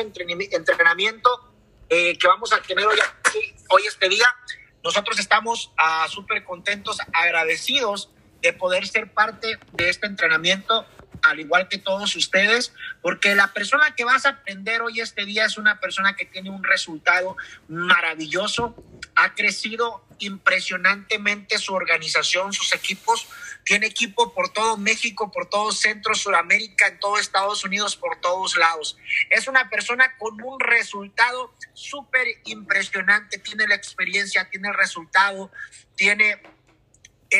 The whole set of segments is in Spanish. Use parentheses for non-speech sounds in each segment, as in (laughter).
maravilloso entrenamiento eh, que vamos a tener hoy, hoy este día. Nosotros estamos uh, súper contentos, agradecidos de poder ser parte de este entrenamiento, al igual que todos ustedes, porque la persona que vas a aprender hoy este día es una persona que tiene un resultado maravilloso, ha crecido impresionantemente su organización, sus equipos, tiene equipo por todo México, por todo Centro, Sudamérica, en todo Estados Unidos, por todos lados. Es una persona con un resultado súper impresionante, tiene la experiencia, tiene el resultado, tiene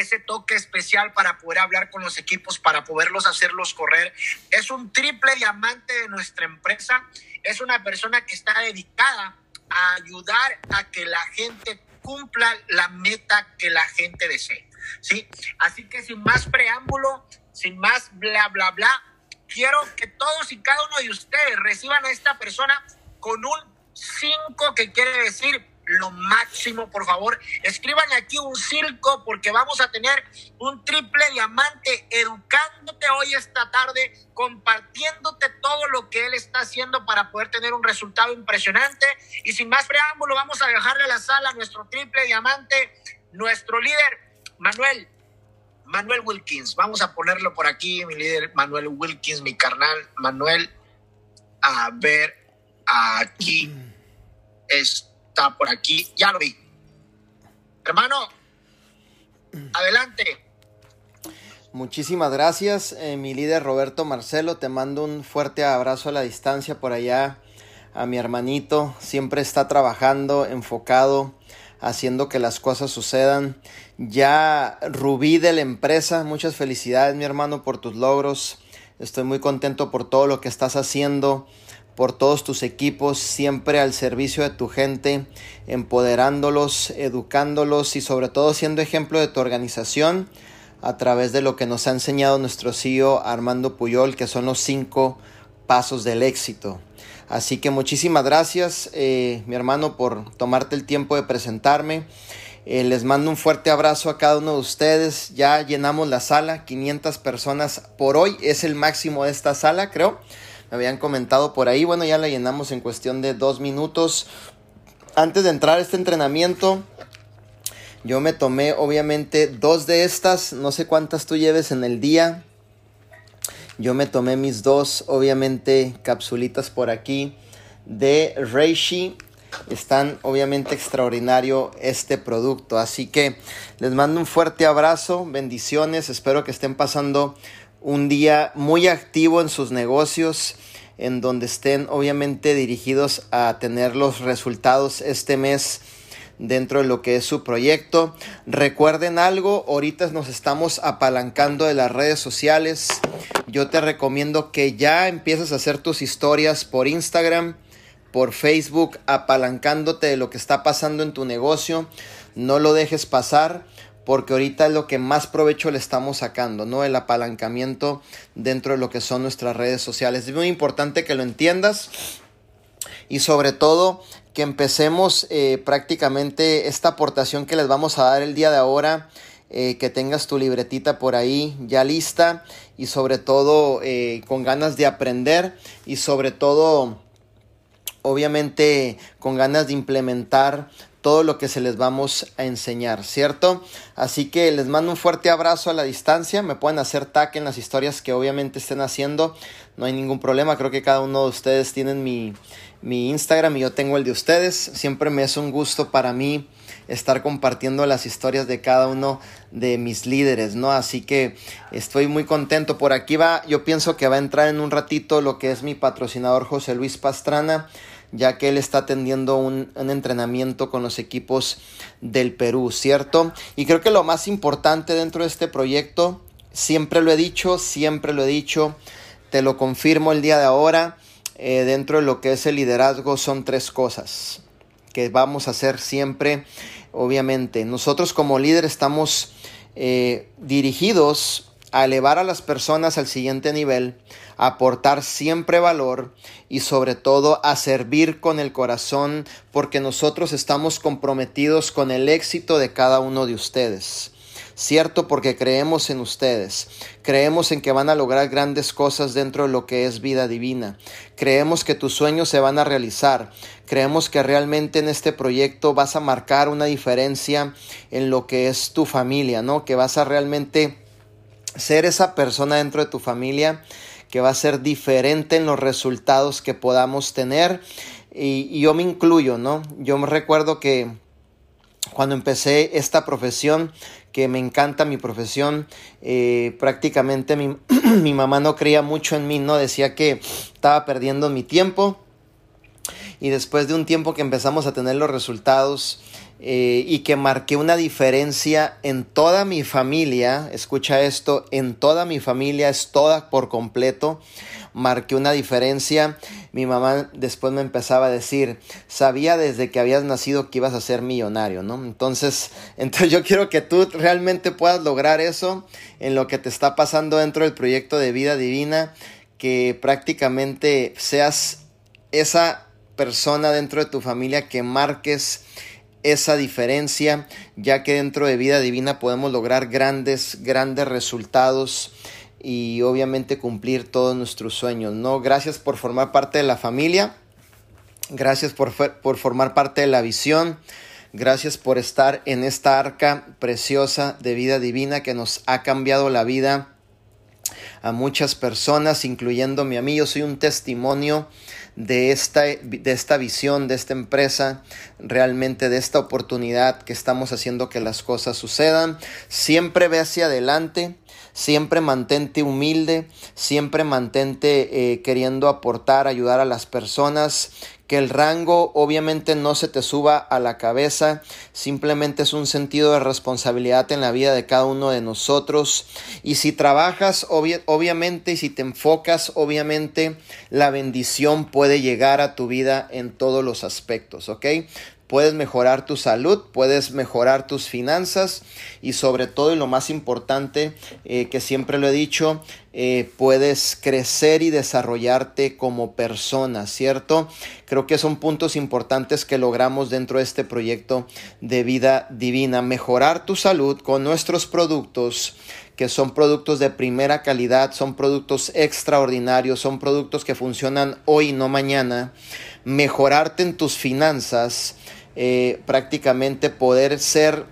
ese toque especial para poder hablar con los equipos, para poderlos hacerlos correr. Es un triple diamante de nuestra empresa. Es una persona que está dedicada a ayudar a que la gente cumpla la meta que la gente desee. ¿sí? Así que sin más preámbulo, sin más bla, bla, bla, quiero que todos y cada uno de ustedes reciban a esta persona con un 5 que quiere decir lo máximo, por favor. Escriban aquí un circo porque vamos a tener un triple diamante educándote hoy esta tarde, compartiéndote todo lo que él está haciendo para poder tener un resultado impresionante. Y sin más preámbulo, vamos a dejarle a la sala a nuestro triple diamante, nuestro líder, Manuel. Manuel Wilkins, vamos a ponerlo por aquí, mi líder Manuel Wilkins, mi carnal Manuel. A ver, aquí está por aquí, ya lo vi. Hermano, adelante. Muchísimas gracias, eh, mi líder Roberto Marcelo. Te mando un fuerte abrazo a la distancia por allá a mi hermanito. Siempre está trabajando, enfocado, haciendo que las cosas sucedan. Ya Rubí de la empresa, muchas felicidades, mi hermano, por tus logros. Estoy muy contento por todo lo que estás haciendo por todos tus equipos, siempre al servicio de tu gente, empoderándolos, educándolos y sobre todo siendo ejemplo de tu organización a través de lo que nos ha enseñado nuestro CEO Armando Puyol, que son los cinco pasos del éxito. Así que muchísimas gracias, eh, mi hermano, por tomarte el tiempo de presentarme. Eh, les mando un fuerte abrazo a cada uno de ustedes. Ya llenamos la sala, 500 personas por hoy. Es el máximo de esta sala, creo habían comentado por ahí. Bueno, ya la llenamos en cuestión de dos minutos. Antes de entrar a este entrenamiento, yo me tomé obviamente dos de estas. No sé cuántas tú lleves en el día. Yo me tomé mis dos, obviamente, capsulitas por aquí de Reishi. Están obviamente extraordinario este producto. Así que les mando un fuerte abrazo, bendiciones. Espero que estén pasando un día muy activo en sus negocios, en donde estén obviamente dirigidos a tener los resultados este mes dentro de lo que es su proyecto. Recuerden algo, ahorita nos estamos apalancando de las redes sociales. Yo te recomiendo que ya empieces a hacer tus historias por Instagram, por Facebook, apalancándote de lo que está pasando en tu negocio. No lo dejes pasar porque ahorita es lo que más provecho le estamos sacando, ¿no? El apalancamiento dentro de lo que son nuestras redes sociales. Es muy importante que lo entiendas y sobre todo que empecemos eh, prácticamente esta aportación que les vamos a dar el día de ahora. Eh, que tengas tu libretita por ahí ya lista y sobre todo eh, con ganas de aprender y sobre todo obviamente con ganas de implementar todo lo que se les vamos a enseñar, ¿cierto? Así que les mando un fuerte abrazo a la distancia, me pueden hacer tag en las historias que obviamente estén haciendo, no hay ningún problema, creo que cada uno de ustedes tienen mi, mi Instagram y yo tengo el de ustedes, siempre me es un gusto para mí estar compartiendo las historias de cada uno de mis líderes, ¿no? Así que estoy muy contento. Por aquí va, yo pienso que va a entrar en un ratito lo que es mi patrocinador José Luis Pastrana ya que él está atendiendo un, entrenamiento con los equipos del Perú, ¿cierto? Y creo que lo más importante dentro de este proyecto, siempre lo he dicho, siempre lo he dicho, te lo confirmo el día de ahora, eh, dentro de lo que es el liderazgo son tres cosas que vamos a hacer siempre, obviamente. Nosotros como líder estamos eh, dirigidos a elevar a las personas al siguiente nivel, aportar siempre valor y sobre todo a servir con el corazón porque nosotros estamos comprometidos con el éxito de cada uno de ustedes. cierto, porque creemos en ustedes. Creemos en que van a lograr grandes cosas dentro de lo que es vida divina. Creemos que tus sueños se van a realizar. Creemos que realmente en este proyecto vas a marcar una diferencia en lo que es tu familia, ¿no? Que vas a realmente ser esa persona dentro de tu familia que va a ser diferente en los resultados que podamos tener. Y, yo me incluyo, ¿no? Yo me recuerdo que cuando empecé esta profesión, que me encanta mi profesión, eh, prácticamente mi, (clears throat) mi, mamá no creía mucho en mí, ¿no? Decía que estaba perdiendo mi tiempo. Y después de un tiempo que empezamos a tener los resultados, eh, y que marqué una diferencia en toda mi familia, escucha esto, en toda mi familia es toda por completo, marqué una diferencia. Mi mamá después me empezaba a decir, sabía desde que habías nacido que ibas a ser millonario, ¿no? Entonces, (laughs) entonces yo quiero que tú realmente puedas lograr eso en lo que te está pasando dentro del proyecto de vida divina, que prácticamente seas esa persona dentro de tu familia que marques esa diferencia, ya que dentro de vida divina podemos lograr grandes, grandes resultados y obviamente cumplir todos nuestros sueños, ¿no? Gracias por formar parte de la familia, gracias por, por formar parte de la visión, gracias por estar en esta arca preciosa de vida divina que nos ha cambiado la vida a muchas personas, incluyéndome a mí. Yo soy un testimonio de esta, de esta visión, de esta empresa, realmente de esta oportunidad que estamos haciendo que las cosas sucedan. Siempre ve hacia adelante, siempre mantente humilde, siempre mantente eh, queriendo aportar, ayudar a las personas, que el rango obviamente no se te suba a la cabeza, simplemente es un sentido de responsabilidad en la vida de cada uno de nosotros. Y si trabajas, obviamente, y si te enfocas, obviamente, la bendición puede llegar a tu vida en todos los aspectos, ¿ok? Puedes mejorar tu salud, puedes mejorar tus finanzas y sobre todo y lo más importante eh, que siempre lo he dicho, eh, puedes crecer y desarrollarte como persona, ¿cierto? Creo que son puntos importantes que logramos dentro de este proyecto de vida divina. Mejorar tu salud con nuestros productos que son productos de primera calidad, son productos extraordinarios, son productos que funcionan hoy, no mañana. Mejorarte en tus finanzas, eh, prácticamente poder ser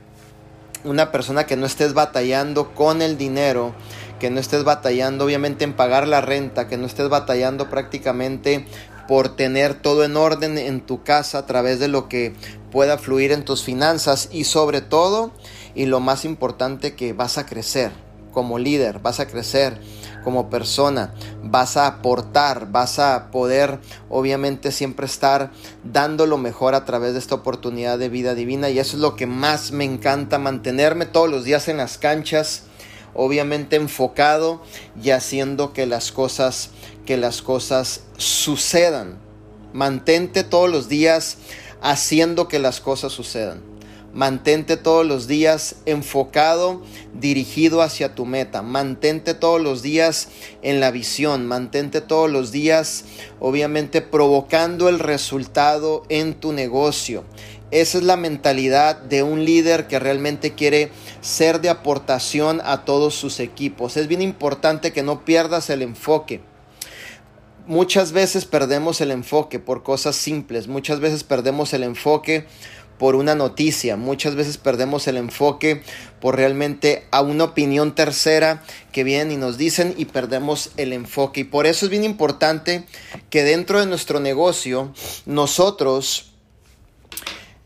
una persona que no estés batallando con el dinero, que no estés batallando obviamente en pagar la renta, que no estés batallando prácticamente por tener todo en orden en tu casa a través de lo que pueda fluir en tus finanzas y sobre todo y lo más importante que vas a crecer como líder, vas a crecer como persona, vas a aportar, vas a poder obviamente siempre estar dando lo mejor a través de esta oportunidad de vida divina y eso es lo que más me encanta, mantenerme todos los días en las canchas, obviamente enfocado y haciendo que las cosas que las cosas sucedan. Mantente todos los días haciendo que las cosas sucedan. Mantente todos los días enfocado, dirigido hacia tu meta. Mantente todos los días en la visión. Mantente todos los días, obviamente, provocando el resultado en tu negocio. Esa es la mentalidad de un líder que realmente quiere ser de aportación a todos sus equipos. Es bien importante que no pierdas el enfoque. Muchas veces perdemos el enfoque por cosas simples. Muchas veces perdemos el enfoque por una noticia. Muchas veces perdemos el enfoque por realmente a una opinión tercera que vienen y nos dicen y perdemos el enfoque. Y por eso es bien importante que dentro de nuestro negocio nosotros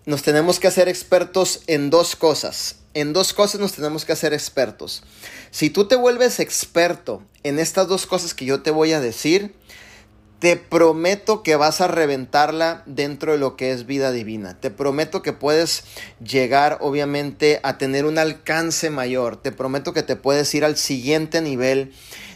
nos tenemos que hacer expertos en dos cosas. En dos cosas nos tenemos que hacer expertos. Si tú te vuelves experto en estas dos cosas que yo te voy a decir, te prometo que vas a reventarla dentro de lo que es vida divina. Te prometo que puedes llegar obviamente a tener un alcance mayor. Te prometo que te puedes ir al siguiente nivel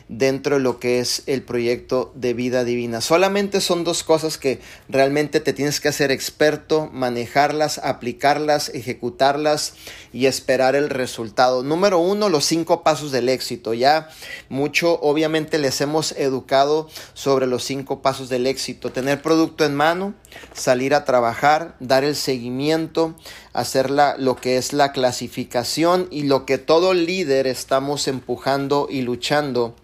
dentro de lo que es el proyecto de vida divina. Solamente son dos cosas que realmente te tienes que hacer experto, manejarlas, aplicarlas, ejecutarlas y esperar el resultado. Número uno, los cinco pasos del éxito. Ya mucho, obviamente, les hemos educado sobre los cinco pasos del éxito. Tener producto en mano, salir a trabajar, dar el seguimiento, hacer lo que es la clasificación y lo que todo líder estamos empujando y luchando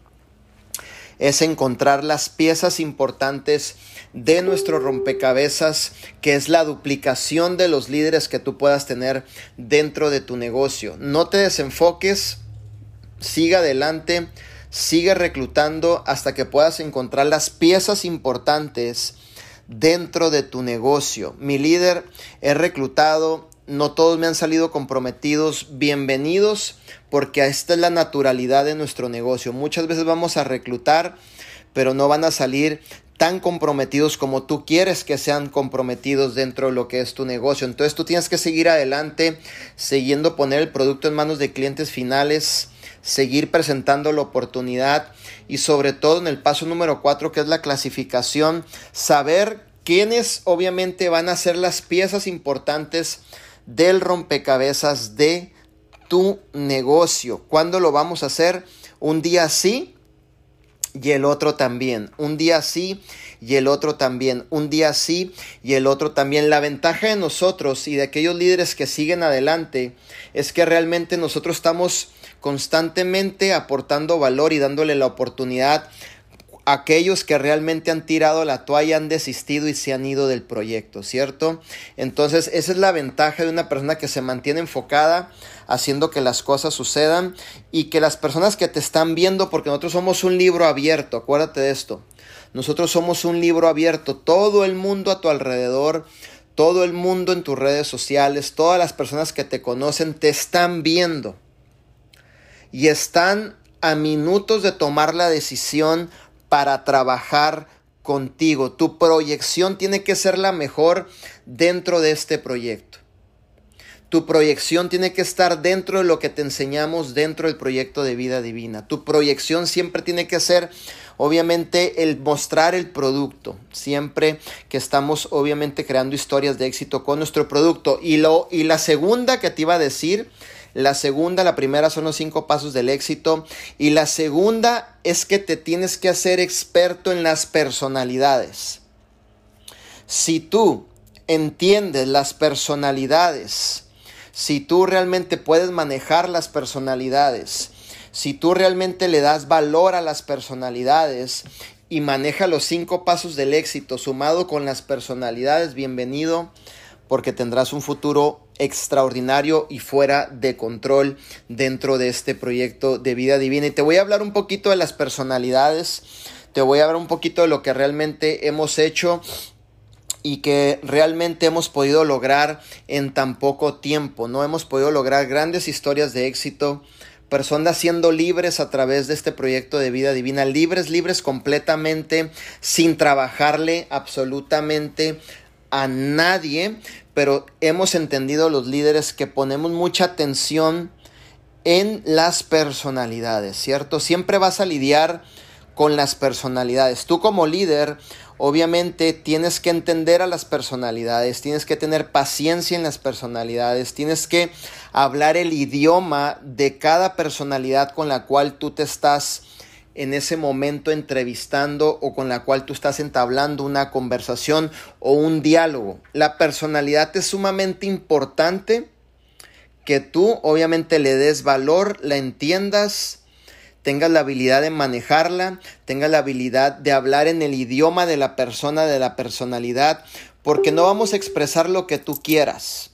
es encontrar las piezas importantes de nuestro rompecabezas, que es la duplicación de los líderes que tú puedas tener dentro de tu negocio. No te desenfoques, siga adelante, sigue reclutando hasta que puedas encontrar las piezas importantes dentro de tu negocio. Mi líder, he reclutado, no todos me han salido comprometidos, bienvenidos, porque esta es la naturalidad de nuestro negocio. Muchas veces vamos a reclutar, pero no van a salir tan comprometidos como tú quieres que sean comprometidos dentro de lo que es tu negocio. Entonces tú tienes que seguir adelante, siguiendo poner el producto en manos de clientes finales, seguir presentando la oportunidad y sobre todo en el paso número cuatro que es la clasificación, saber quiénes obviamente van a ser las piezas importantes del rompecabezas de tu negocio. ¿Cuándo lo vamos a hacer? Un día sí y el otro también. Un día sí y el otro también. Un día sí y el otro también. La ventaja de nosotros y de aquellos líderes que siguen adelante es que realmente nosotros estamos constantemente aportando valor y dándole la oportunidad aquellos que realmente han tirado la toalla, han desistido y se han ido del proyecto, ¿cierto? Entonces, esa es la ventaja de una persona que se mantiene enfocada, haciendo que las cosas sucedan y que las personas que te están viendo, porque nosotros somos un libro abierto, acuérdate de esto, nosotros somos un libro abierto, todo el mundo a tu alrededor, todo el mundo en tus redes sociales, todas las personas que te conocen te están viendo y están a minutos de tomar la decisión para trabajar contigo. Tu proyección tiene que ser la mejor dentro de este proyecto. Tu proyección tiene que estar dentro de lo que te enseñamos dentro del proyecto de vida divina. Tu proyección siempre tiene que ser, obviamente, el mostrar el producto. Siempre que estamos, obviamente, creando historias de éxito con nuestro producto. Y, lo, y la segunda que te iba a decir la segunda, la primera son los cinco pasos del éxito. Y la segunda es que te tienes que hacer experto en las personalidades. Si tú entiendes las personalidades, si tú realmente puedes manejar las personalidades, si tú realmente le das valor a las personalidades y maneja los cinco pasos del éxito sumado con las personalidades, bienvenido porque tendrás un futuro extraordinario y fuera de control dentro de este proyecto de vida divina. Y te voy a hablar un poquito de las personalidades, te voy a hablar un poquito de lo que realmente hemos hecho y que realmente hemos podido lograr en tan poco tiempo, ¿no? Hemos podido lograr grandes historias de éxito, personas siendo libres a través de este proyecto de vida divina, libres, libres completamente, sin trabajarle absolutamente a nadie, pero hemos entendido los líderes que ponemos mucha atención en las personalidades, ¿cierto? Siempre vas a lidiar con las personalidades. Tú como líder, obviamente tienes que entender a las personalidades, tienes que tener paciencia en las personalidades, tienes que hablar el idioma de cada personalidad con la cual tú te estás en ese momento entrevistando o con la cual tú estás entablando una conversación o un diálogo. La personalidad es sumamente importante que tú obviamente le des valor, la entiendas, tengas la habilidad de manejarla, tengas la habilidad de hablar en el idioma de la persona, de la personalidad, porque no vamos a expresar lo que tú quieras,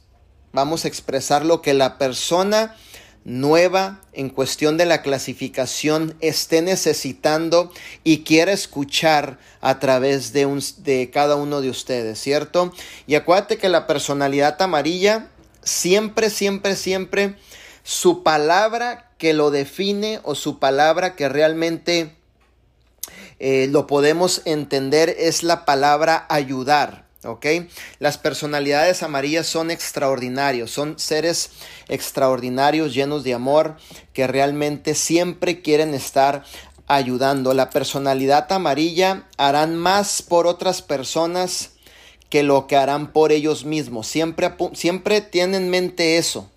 vamos a expresar lo que la persona nueva en cuestión de la clasificación esté necesitando y quiera escuchar a través de, un, de cada uno de ustedes, ¿cierto? Y acuérdate que la personalidad amarilla siempre, siempre, siempre su palabra que lo define o su palabra que realmente eh, lo podemos entender es la palabra ayudar. ¿Ok? Las personalidades amarillas son extraordinarios, son seres extraordinarios, llenos de amor, que realmente siempre quieren estar ayudando. La personalidad amarilla harán más por otras personas que lo que harán por ellos mismos. Siempre, siempre tienen en mente eso.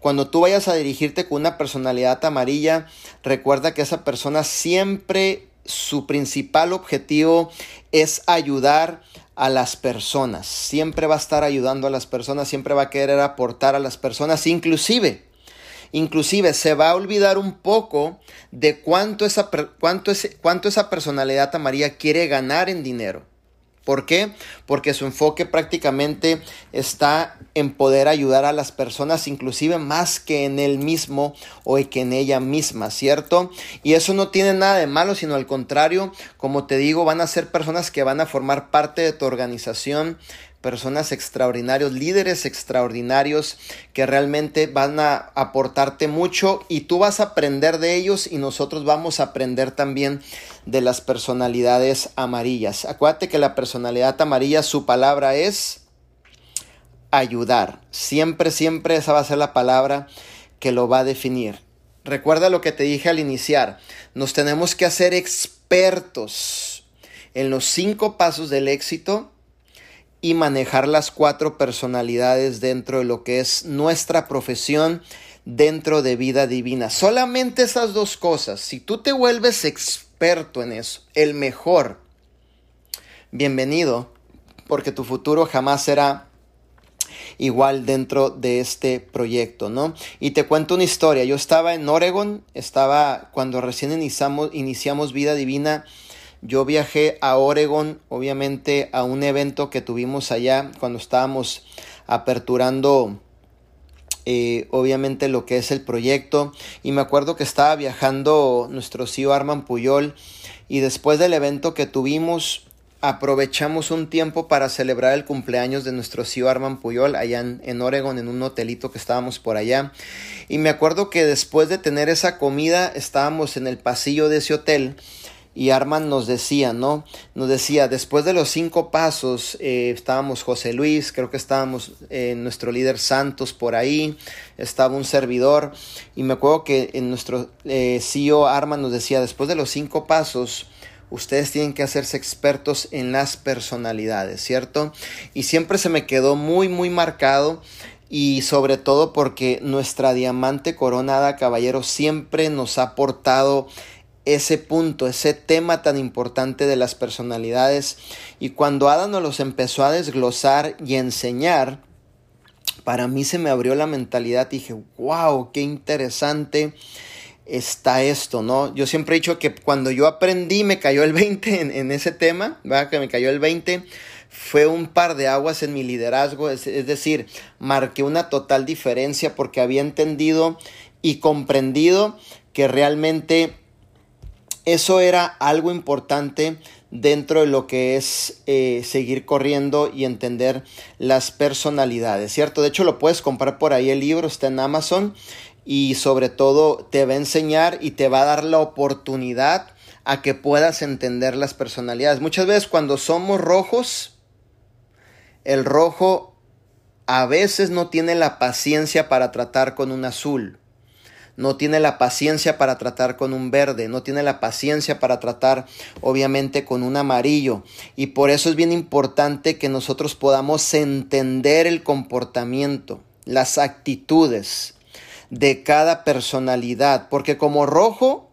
Cuando tú vayas a dirigirte con una personalidad amarilla, recuerda que esa persona siempre su principal objetivo es ayudar a las personas, siempre va a estar ayudando a las personas, siempre va a querer aportar a las personas, inclusive, inclusive se va a olvidar un poco de cuánto esa, cuánto, cuánto esa personalidad María quiere ganar en dinero. ¿Por qué? Porque su enfoque prácticamente está en poder ayudar a las personas, inclusive más que en él mismo o que en ella misma, ¿cierto? Y eso no tiene nada de malo, sino al contrario, como te digo, van a ser personas que van a formar parte de tu organización, personas extraordinarios, líderes extraordinarios que realmente van a aportarte mucho y tú vas a aprender de ellos y nosotros vamos a aprender también de las personalidades amarillas. Acuérdate que la personalidad amarilla, su palabra es ayudar. Siempre, siempre esa va a ser la palabra que lo va a definir. Recuerda lo que te dije al iniciar. Nos tenemos que hacer expertos en los cinco pasos del éxito y manejar las cuatro personalidades dentro de lo que es nuestra profesión dentro de vida divina. Solamente esas dos cosas. Si tú te vuelves experto en eso, el mejor, bienvenido, porque tu futuro jamás será igual dentro de este proyecto, ¿no? Y te cuento una historia. Yo estaba en Oregon, estaba cuando recién iniciamos, iniciamos vida divina yo viajé a Oregon, obviamente a un evento que tuvimos allá cuando estábamos aperturando eh, obviamente lo que es el proyecto. Y me acuerdo que estaba viajando nuestro CEO Arman Puyol y después del evento que tuvimos aprovechamos un tiempo para celebrar el cumpleaños de nuestro CEO Arman Puyol allá en, en, Oregon en un hotelito que estábamos por allá. Y me acuerdo que después de tener esa comida estábamos en el pasillo de ese hotel y Arman nos decía, ¿no? Nos decía, después de los cinco pasos, eh, estábamos José Luis, creo que estábamos eh, nuestro líder Santos por ahí, estaba un servidor, y me acuerdo que en nuestro eh, CEO Arman nos decía, después de los cinco pasos, ustedes tienen que hacerse expertos en las personalidades, ¿cierto? Y siempre se me quedó muy, muy marcado y sobre todo porque nuestra diamante coronada caballero siempre nos ha aportado ese punto, ese tema tan importante de las personalidades. Y cuando Adam nos los empezó a desglosar y enseñar, para mí se me abrió la mentalidad y dije, wow, qué interesante está esto, ¿no? Yo siempre he dicho que cuando yo aprendí, me cayó el 20 en, ese tema, ¿verdad? Que me cayó el 20, fue un par de aguas en mi liderazgo, es decir, marqué una total diferencia porque había entendido y comprendido que realmente eso era algo importante dentro de lo que es eh, seguir corriendo y entender las personalidades, ¿cierto? De hecho, lo puedes comprar por ahí el libro, está en Amazon y sobre todo te va a enseñar y te va a dar la oportunidad a que puedas entender las personalidades. Muchas veces cuando somos rojos, el rojo a veces no tiene la paciencia para tratar con un azul no tiene la paciencia para tratar con un verde, no tiene la paciencia para tratar obviamente con un amarillo. Y por eso es bien importante que nosotros podamos entender el comportamiento, las actitudes de cada personalidad, porque como rojo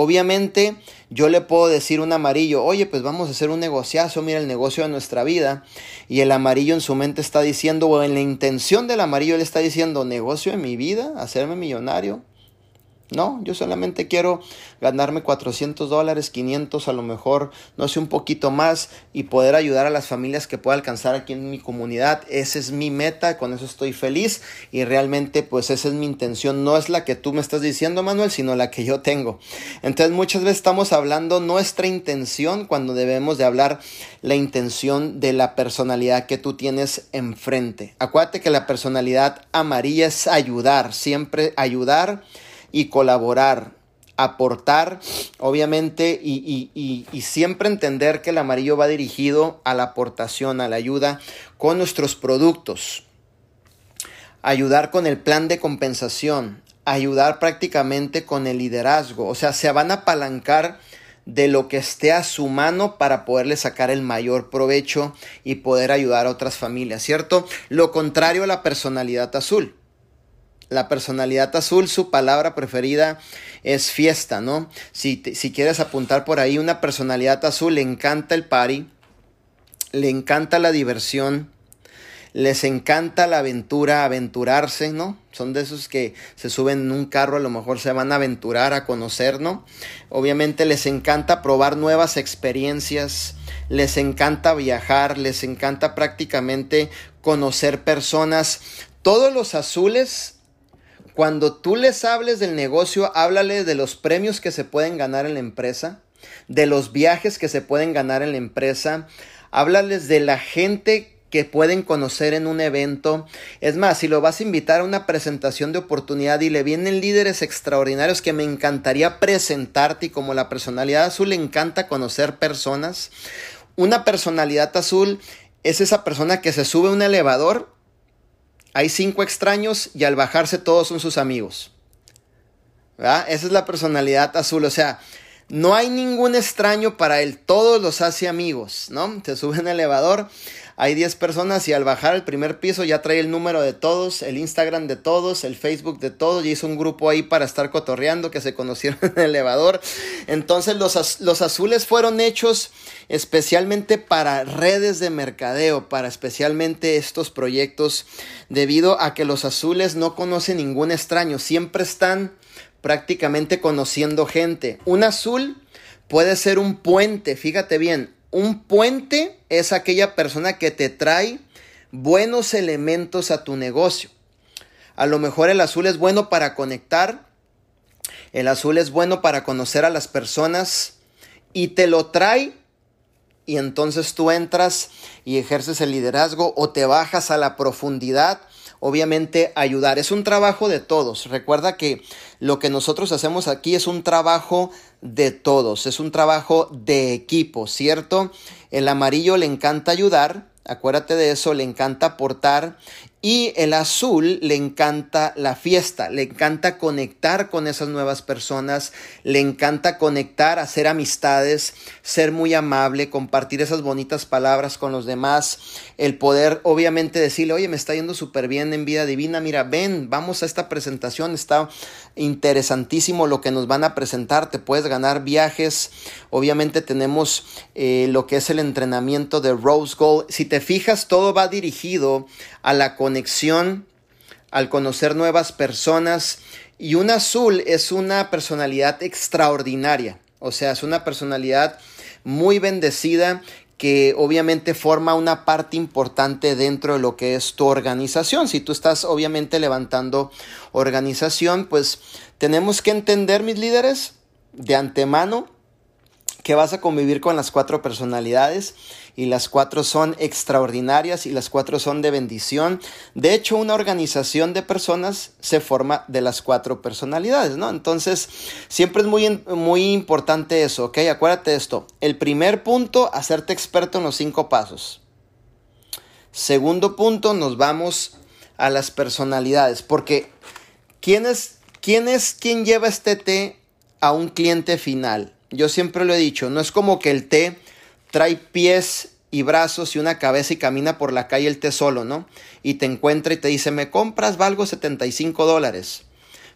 Obviamente yo le puedo decir un amarillo, oye, pues vamos a hacer un negociazo, mira el negocio de nuestra vida. Y el amarillo en su mente está diciendo, o en la intención del amarillo le está diciendo, negocio de mi vida, hacerme millonario. No, yo solamente quiero ganarme 400 dólares, 500 a lo mejor, no sé, un poquito más y poder ayudar a las familias que pueda alcanzar aquí en mi comunidad. Esa es mi meta, con eso estoy feliz y realmente pues esa es mi intención. No es la que tú me estás diciendo, Manuel, sino la que yo tengo. Entonces muchas veces estamos hablando nuestra intención cuando debemos de hablar la intención de la personalidad que tú tienes enfrente. Acuérdate que la personalidad amarilla es ayudar, siempre ayudar y colaborar, aportar, obviamente, y, siempre entender que el amarillo va dirigido a la aportación, a la ayuda con nuestros productos, ayudar con el plan de compensación, ayudar prácticamente con el liderazgo, o sea, se van a apalancar de lo que esté a su mano para poderle sacar el mayor provecho y poder ayudar a otras familias, ¿cierto? Lo contrario a la personalidad azul. La personalidad azul, su palabra preferida es fiesta, ¿no? Si, si quieres apuntar por ahí, una personalidad azul le encanta el party, le encanta la diversión, les encanta la aventura, aventurarse, ¿no? Son de esos que se suben en un carro, a lo mejor se van a aventurar, a conocer, ¿no? Obviamente les encanta probar nuevas experiencias, les encanta viajar, les encanta prácticamente conocer personas. Todos los azules, cuando tú les hables del negocio, háblale de los premios que se pueden ganar en la empresa, de los viajes que se pueden ganar en la empresa, háblales de la gente que pueden conocer en un evento. Es más, si lo vas a invitar a una presentación de oportunidad y le vienen líderes extraordinarios que me encantaría presentarte y como la personalidad azul le encanta conocer personas, una personalidad azul es esa persona que se sube a un elevador, hay cinco extraños y al bajarse todos son sus amigos. Esa es la personalidad azul, o sea, no hay ningún extraño para él, todos los hace amigos, ¿no? Se sube en el elevador, hay 10 personas y al bajar al primer piso ya trae el número de todos, el Instagram de todos, el Facebook de todos. Y hizo un grupo ahí para estar cotorreando que se conocieron (laughs) en el elevador. Entonces los, los azules fueron hechos especialmente para redes de mercadeo, para especialmente estos proyectos, debido a que los azules no conocen ningún extraño, siempre están prácticamente conociendo gente. Un azul puede ser un puente, fíjate bien, un puente es aquella persona que te trae buenos elementos a tu negocio. A lo mejor el azul es bueno para conectar, el azul es bueno para conocer a las personas y te lo trae y entonces tú entras y ejerces el liderazgo o te bajas a la profundidad obviamente ayudar. Es un trabajo de todos. Recuerda que lo que nosotros hacemos aquí es un trabajo de todos, es un trabajo de equipo, ¿cierto? El amarillo le encanta ayudar, acuérdate de eso, le encanta aportar y el azul le encanta la fiesta, le encanta conectar con esas nuevas personas, le encanta conectar, hacer amistades, ser muy amable, compartir esas bonitas palabras con los demás, el poder obviamente decirle, oye, me está yendo súper bien en vida divina, mira, ven, vamos a esta presentación, está interesantísimo lo que nos van a presentar, te puedes ganar viajes, obviamente tenemos eh, lo que es el entrenamiento de Rose Gold, si te fijas, todo va dirigido a la conexión, al conocer nuevas personas. Y un azul es una personalidad extraordinaria, o sea, es una personalidad muy bendecida que obviamente forma una parte importante dentro de lo que es tu organización. Si tú estás obviamente levantando organización, pues tenemos que entender, mis líderes, de antemano, que vas a convivir con las cuatro personalidades y las cuatro son extraordinarias y las cuatro son de bendición. De hecho, una organización de personas se forma de las cuatro personalidades, ¿no? Entonces, siempre es muy, muy importante eso, ¿ok? Acuérdate de esto. El primer punto, hacerte experto en los cinco pasos. Segundo punto, nos vamos a las personalidades, porque ¿quién es, quién es quien lleva este té a un cliente final? Yo siempre lo he dicho, no es como que el té trae pies y brazos y una cabeza y camina por la calle el té solo, ¿no? Y te encuentra y te dice, me compras, valgo 75 dólares.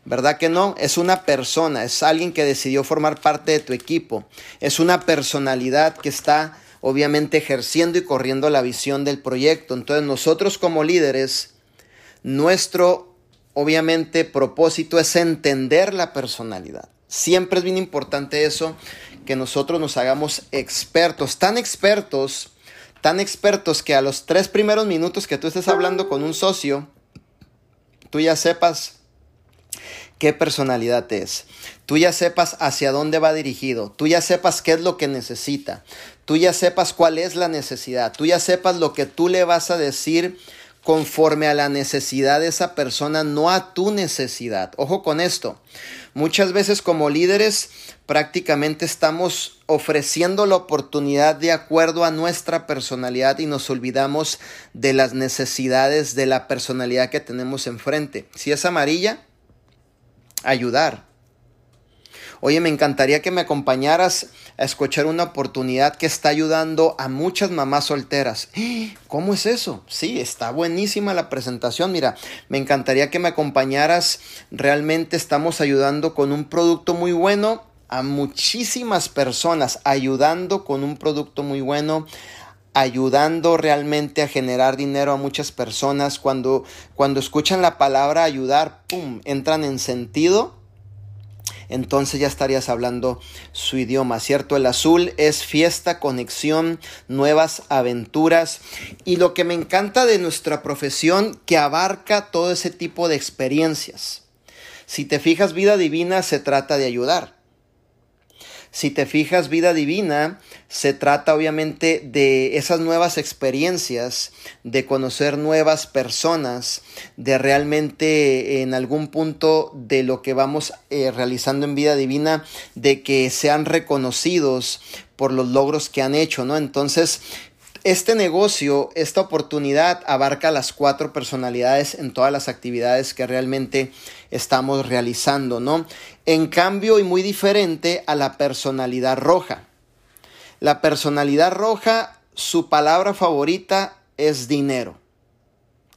¿Verdad que no? Es una persona, es alguien que decidió formar parte de tu equipo, es una personalidad que está obviamente ejerciendo y corriendo la visión del proyecto. Entonces nosotros como líderes, nuestro obviamente propósito es entender la personalidad. Siempre es bien importante eso, que nosotros nos hagamos expertos, tan expertos, tan expertos que a los tres primeros minutos que tú estés hablando con un socio, tú ya sepas qué personalidad es, tú ya sepas hacia dónde va dirigido, tú ya sepas qué es lo que necesita, tú ya sepas cuál es la necesidad, tú ya sepas lo que tú le vas a decir conforme a la necesidad de esa persona, no a tu necesidad. Ojo con esto. Muchas veces como líderes prácticamente estamos ofreciendo la oportunidad de acuerdo a nuestra personalidad y nos olvidamos de las necesidades de la personalidad que tenemos enfrente. Si es amarilla, ayudar. Oye, me encantaría que me acompañaras a escuchar una oportunidad que está ayudando a muchas mamás solteras. (gasps) ¿Cómo es eso? Sí, está buenísima la presentación. Mira, me encantaría que me acompañaras. Realmente estamos ayudando con un producto muy bueno a muchísimas personas, ayudando con un producto muy bueno ayudando realmente a generar dinero a muchas personas, cuando, cuando escuchan la palabra ayudar, ¡pum!, entran en sentido, entonces ya estarías hablando su idioma, ¿cierto? El azul es fiesta, conexión, nuevas aventuras y lo que me encanta de nuestra profesión que abarca todo ese tipo de experiencias. Si te fijas, vida divina se trata de ayudar. Si te fijas, vida divina se trata obviamente de esas nuevas experiencias, de conocer nuevas personas, de realmente en algún punto de lo que vamos eh, realizando en vida divina, de que sean reconocidos por los logros que han hecho, ¿no? Entonces, este negocio, esta oportunidad abarca las cuatro personalidades en todas las actividades que realmente estamos realizando, ¿no? En cambio, y muy diferente a la personalidad roja. La personalidad roja, su palabra favorita es dinero.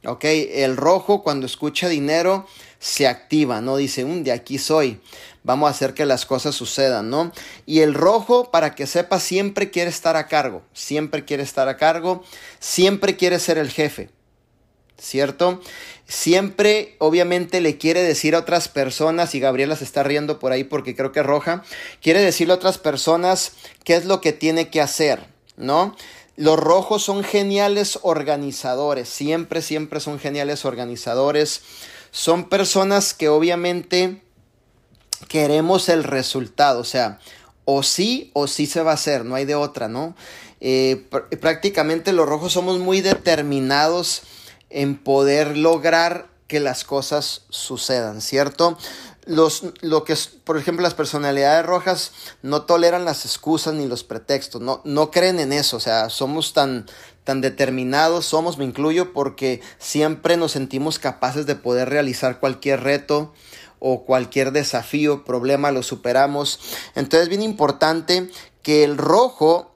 ¿Ok? El rojo cuando escucha dinero se activa, ¿no? Dice, un mm, de aquí soy vamos a hacer que las cosas sucedan, ¿no? Y el rojo, para que sepa, siempre quiere estar a cargo, siempre quiere estar a cargo, siempre quiere ser el jefe, ¿cierto? Siempre, obviamente, le quiere decir a otras personas, y Gabriela se está riendo por ahí porque creo que es roja, quiere decirle a otras personas qué es lo que tiene que hacer, ¿no? Los rojos son geniales organizadores, siempre, siempre son geniales organizadores. Son personas que obviamente queremos el resultado, o sea, o sí o sí se va a hacer, no hay de otra, ¿no? Eh, prácticamente los rojos somos muy determinados en poder lograr que las cosas sucedan, ¿cierto? Los, lo que por ejemplo, las personalidades rojas no toleran las excusas ni los pretextos, no, no creen en eso, o sea, somos tan, tan determinados, somos, me incluyo, porque siempre nos sentimos capaces de poder realizar cualquier reto, o cualquier desafío, problema, lo superamos. Entonces es bien importante que el rojo,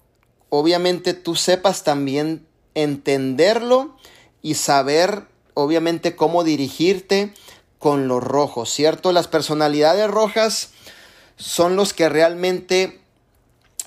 obviamente tú sepas también entenderlo y saber, obviamente, cómo dirigirte con los rojos, ¿cierto? Las personalidades rojas son los que realmente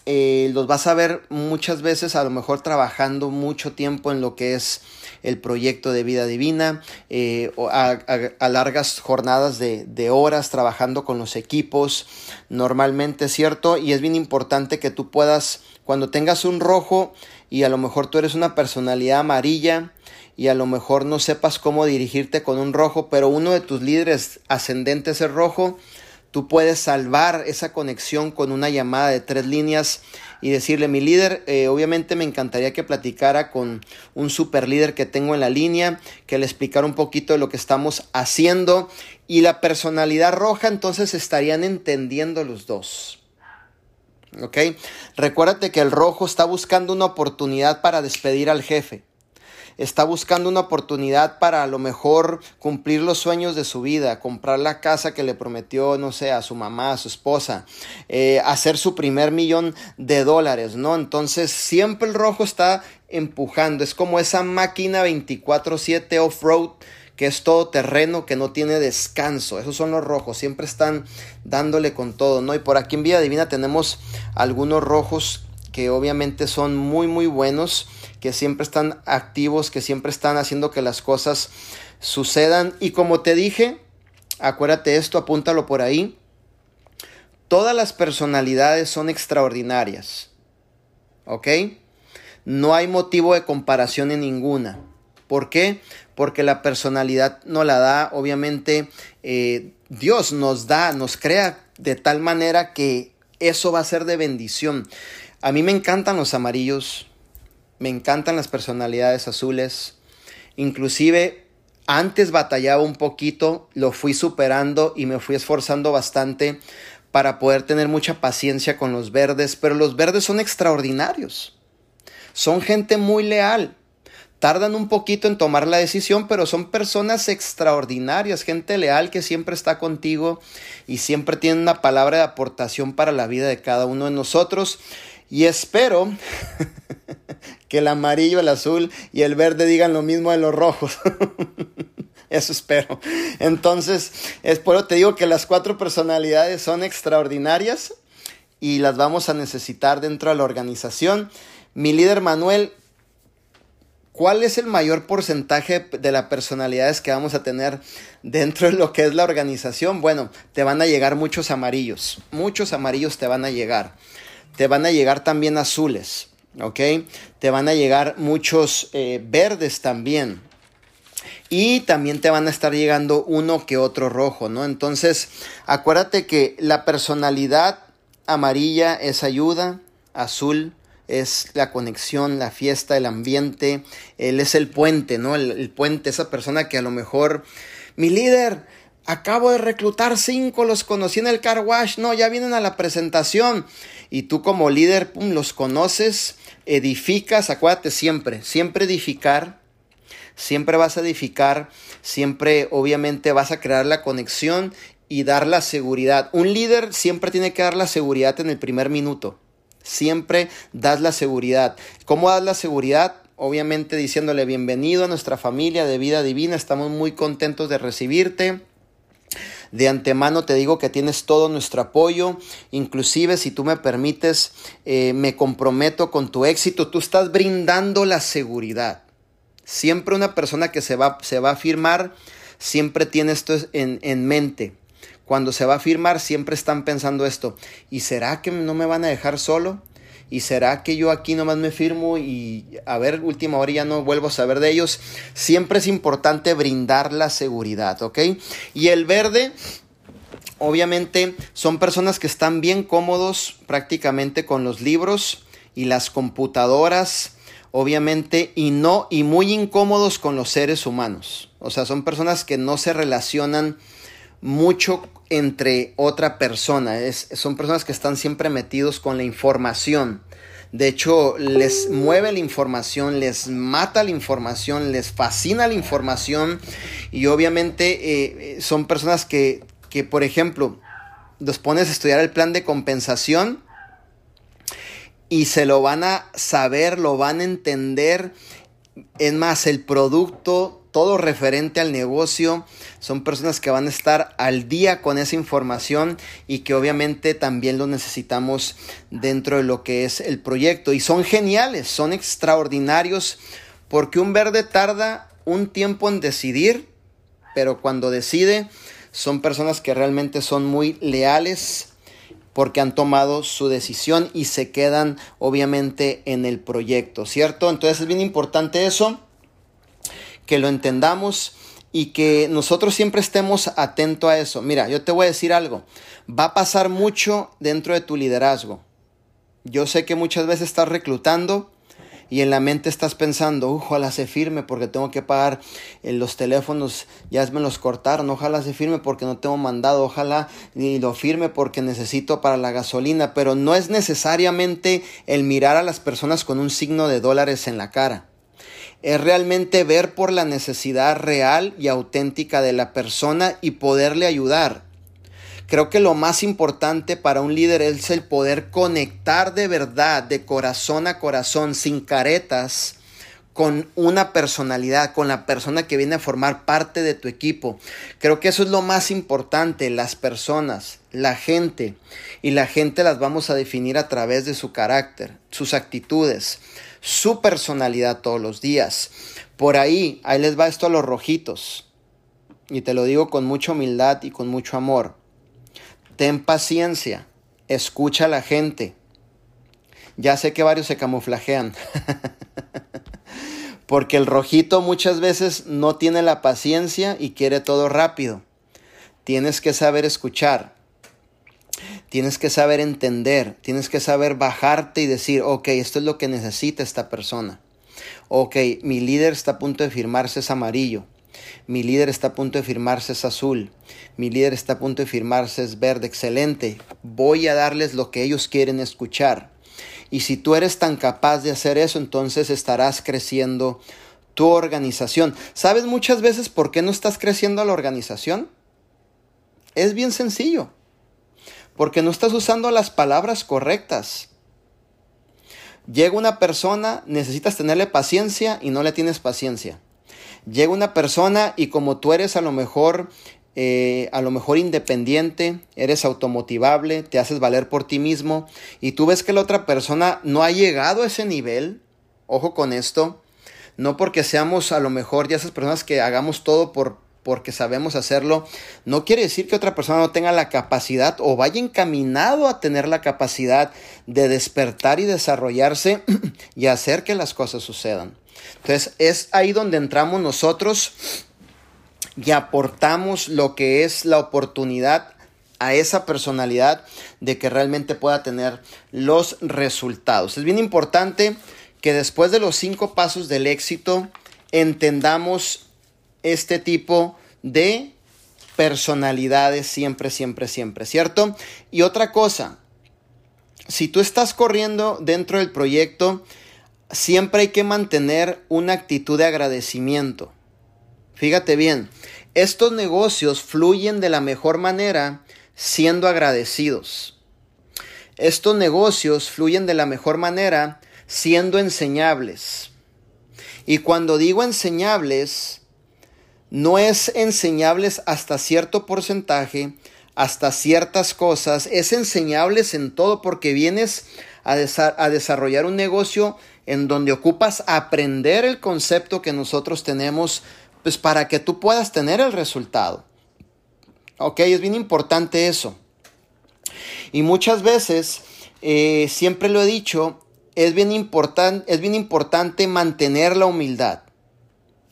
eh, los vas a ver muchas veces a lo mejor trabajando mucho tiempo en lo que es el proyecto de vida divina, eh, a, largas jornadas de, de, horas trabajando con los equipos, normalmente, ¿cierto? Y es bien importante que tú puedas, cuando tengas un rojo y a lo mejor tú eres una personalidad amarilla, y a lo mejor no sepas cómo dirigirte con un rojo, pero uno de tus líderes ascendentes es rojo, Tú puedes salvar esa conexión con una llamada de tres líneas y decirle, mi líder, eh, obviamente me encantaría que platicara con un super líder que tengo en la línea, que le explicara un poquito de lo que estamos haciendo y la personalidad roja, entonces estarían entendiendo los dos. ¿Ok? Recuérdate que el rojo está buscando una oportunidad para despedir al jefe está buscando una oportunidad para a lo mejor cumplir los sueños de su vida, comprar la casa que le prometió, no sé, a su mamá, a su esposa, eh, hacer su primer millón de dólares, ¿no? Entonces siempre el rojo está empujando, es como esa máquina 24/7 off-road que es todo terreno, que no tiene descanso. Esos son los rojos, siempre están dándole con todo, ¿no? Y por aquí en Vía Divina tenemos algunos rojos que obviamente son muy muy buenos, que siempre están activos, que siempre están haciendo que las cosas sucedan. Y como te dije, acuérdate esto, apúntalo por ahí. Todas las personalidades son extraordinarias. ¿Ok? No hay motivo de comparación en ninguna. ¿Por qué? Porque la personalidad no la da, obviamente, eh, Dios nos da, nos crea de tal manera que eso va a ser de bendición. A mí me encantan los amarillos, me encantan las personalidades azules. Inclusive antes batallaba un poquito, lo fui superando y me fui esforzando bastante para poder tener mucha paciencia con los verdes, pero los verdes son extraordinarios. Son gente muy leal. Tardan un poquito en tomar la decisión, pero son personas extraordinarias, gente leal que siempre está contigo y siempre tiene una palabra de aportación para la vida de cada uno de nosotros. Y espero (laughs) que el amarillo, el azul y el verde digan lo mismo de los rojos. (laughs) Eso espero. Entonces, es por eso te digo que las cuatro personalidades son extraordinarias y las vamos a necesitar dentro de la organización. Mi líder Manuel, ¿Cuál es el mayor porcentaje de las personalidades que vamos a tener dentro de lo que es la organización? Bueno, te van a llegar muchos amarillos, muchos amarillos te van a llegar. Te van a llegar también azules, ¿ok? Te van a llegar muchos eh, verdes también. Y también te van a estar llegando uno que otro rojo, ¿no? Entonces, acuérdate que la personalidad amarilla es ayuda, azul es la conexión, la fiesta, el ambiente, él es el puente, ¿no? El, puente, esa persona que a lo mejor, mi líder, acabo de reclutar cinco, los conocí en el car wash, no, ya vienen a la presentación. Y tú como líder, los conoces, edificas, acuérdate siempre, siempre edificar, siempre vas a edificar, siempre obviamente vas a crear la conexión y dar la seguridad. Un líder siempre tiene que dar la seguridad en el primer minuto. Siempre das la seguridad. ¿Cómo das la seguridad? Obviamente diciéndole bienvenido a nuestra familia de vida divina. Estamos muy contentos de recibirte. De antemano te digo que tienes todo nuestro apoyo, inclusive si tú me permites, eh, me comprometo con tu éxito, tú estás brindando la seguridad. Siempre una persona que se va, se va a firmar, siempre tiene esto en, en mente cuando se va a firmar siempre están pensando esto, ¿y será que no me van a dejar solo? ¿Y será que yo aquí nomás me firmo y a ver, última hora ya no vuelvo a saber de ellos? Siempre es importante brindar la seguridad, ¿ok? Y el verde, obviamente, son personas que están bien cómodos prácticamente con los libros y las computadoras, obviamente, y no, y muy incómodos con los seres humanos. O sea, son personas que no se relacionan mucho entre otra persona. Es, son personas que están siempre metidos con la información. De hecho, les mueve la información, les mata la información, les fascina la información. Y obviamente eh, son personas que, que, por ejemplo, los pones a estudiar el plan de compensación y se lo van a saber, lo van a entender. Es más, el producto todo referente al negocio. Son personas que van a estar al día con esa información y que obviamente también lo necesitamos dentro de lo que es el proyecto. Y son geniales, son extraordinarios porque un verde tarda un tiempo en decidir, pero cuando decide son personas que realmente son muy leales porque han tomado su decisión y se quedan obviamente en el proyecto, ¿cierto? Entonces es bien importante eso que lo entendamos y que nosotros siempre estemos atentos a eso. Mira, yo te voy a decir algo, va a pasar mucho dentro de tu liderazgo. Yo sé que muchas veces estás reclutando y en la mente estás pensando, ojalá se firme porque tengo que pagar en los teléfonos, ya me los cortaron, ojalá se firme porque no tengo mandado, ojalá ni lo firme porque necesito para la gasolina, pero no es necesariamente el mirar a las personas con un signo de dólares en la cara es realmente ver por la necesidad real y auténtica de la persona y poderle ayudar. Creo que lo más importante para un líder es el poder conectar de verdad, de corazón a corazón, sin caretas, con una personalidad, con la persona que viene a formar parte de tu equipo. Creo que eso es lo más importante, las personas, la gente. Y la gente las vamos a definir a través de su carácter, sus actitudes, su personalidad todos los días. Por ahí, ahí les va esto a los rojitos. Y te lo digo con mucha humildad y con mucho amor. Ten paciencia, escucha a la gente. Ya sé que varios se camuflajean. (laughs) Porque el rojito muchas veces no tiene la paciencia y quiere todo rápido. Tienes que saber escuchar. Tienes que saber entender, tienes que saber bajarte y decir, ok, esto es lo que necesita esta persona. Ok, mi líder está a punto de firmarse es amarillo. Mi líder está a punto de firmarse es azul. Mi líder está a punto de firmarse es verde. Excelente. Voy a darles lo que ellos quieren escuchar. Y si tú eres tan capaz de hacer eso, entonces estarás creciendo tu organización. ¿Sabes muchas veces por qué no estás creciendo la organización? Es bien sencillo porque no estás usando las palabras correctas. Llega una persona, necesitas tenerle paciencia y no le tienes paciencia. Llega una persona y como tú eres a lo mejor, eh, a lo mejor independiente, eres automotivable, te haces valer por ti mismo y tú ves que la otra persona no ha llegado a ese nivel, ojo con esto, no porque seamos a lo mejor ya esas personas que hagamos todo por porque sabemos hacerlo, no quiere decir que otra persona no tenga la capacidad o vaya encaminado a tener la capacidad de despertar y desarrollarse (clears throat) y hacer que las cosas sucedan. Entonces es ahí donde entramos nosotros y aportamos lo que es la oportunidad a esa personalidad de que realmente pueda tener los resultados. Es bien importante que después de los cinco pasos del éxito entendamos este tipo de personalidades siempre, siempre, siempre, ¿cierto? Y otra cosa, si tú estás corriendo dentro del proyecto, siempre hay que mantener una actitud de agradecimiento. Fíjate bien, estos negocios fluyen de la mejor manera siendo agradecidos. Estos negocios fluyen de la mejor manera siendo enseñables. Y cuando digo enseñables, no es enseñables hasta cierto porcentaje, hasta ciertas cosas, es enseñables en todo porque vienes a, desarrollar un negocio en donde ocupas aprender el concepto que nosotros tenemos, pues para que tú puedas tener el resultado. Ok, es bien importante eso. Y muchas veces, eh, siempre lo he dicho, es bien, es bien importante mantener la humildad.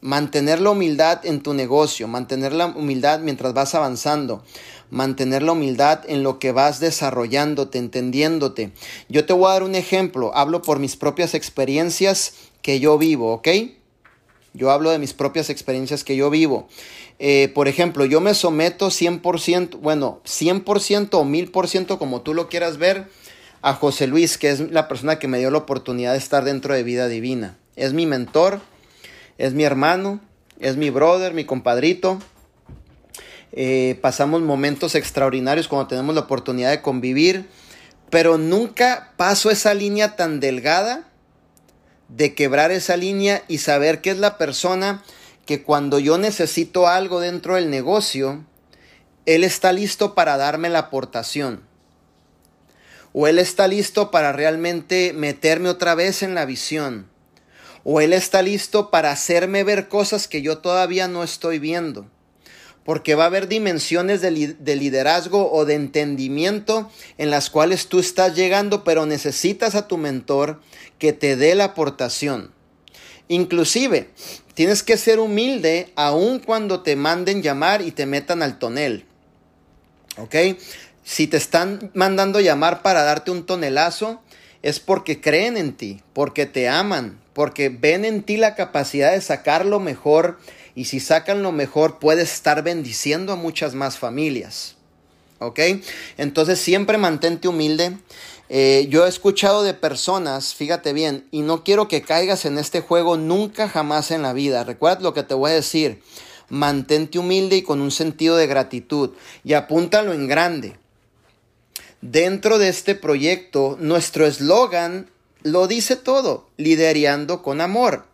Mantener la humildad en tu negocio, mantener la humildad mientras vas avanzando, mantener la humildad en lo que vas desarrollándote, entendiéndote. Yo te voy a dar un ejemplo, hablo por mis propias experiencias que yo vivo, ¿ok? Yo hablo de mis propias experiencias que yo vivo. Eh, por ejemplo, yo me someto 100%, bueno, 100% o 1000% como tú lo quieras ver, a José Luis, que es la persona que me dio la oportunidad de estar dentro de Vida Divina. Es mi mentor, es mi hermano, es mi brother, mi compadrito. Eh, pasamos momentos extraordinarios cuando tenemos la oportunidad de convivir, pero nunca paso esa línea tan delgada de quebrar esa línea y saber que es la persona que cuando yo necesito algo dentro del negocio, Él está listo para darme la aportación. O Él está listo para realmente meterme otra vez en la visión. O Él está listo para hacerme ver cosas que yo todavía no estoy viendo. Porque va a haber dimensiones de, liderazgo o de entendimiento en las cuales tú estás llegando, pero necesitas a tu mentor que te dé la aportación. Inclusive, Tienes que ser humilde aun cuando te manden llamar y te metan al tonel. ¿Ok? Si te están mandando llamar para darte un tonelazo, es porque creen en ti, porque te aman, porque ven en ti la capacidad de sacar lo mejor y si sacan lo mejor puedes estar bendiciendo a muchas más familias. ¿Ok? Entonces siempre mantente humilde, eh, yo he escuchado de personas, fíjate bien, y no quiero que caigas en este juego nunca jamás en la vida. Recuerda lo que te voy a decir. Mantente humilde y con un sentido de gratitud y apúntalo en grande. Dentro de este proyecto, nuestro eslogan lo dice todo, liderando con amor.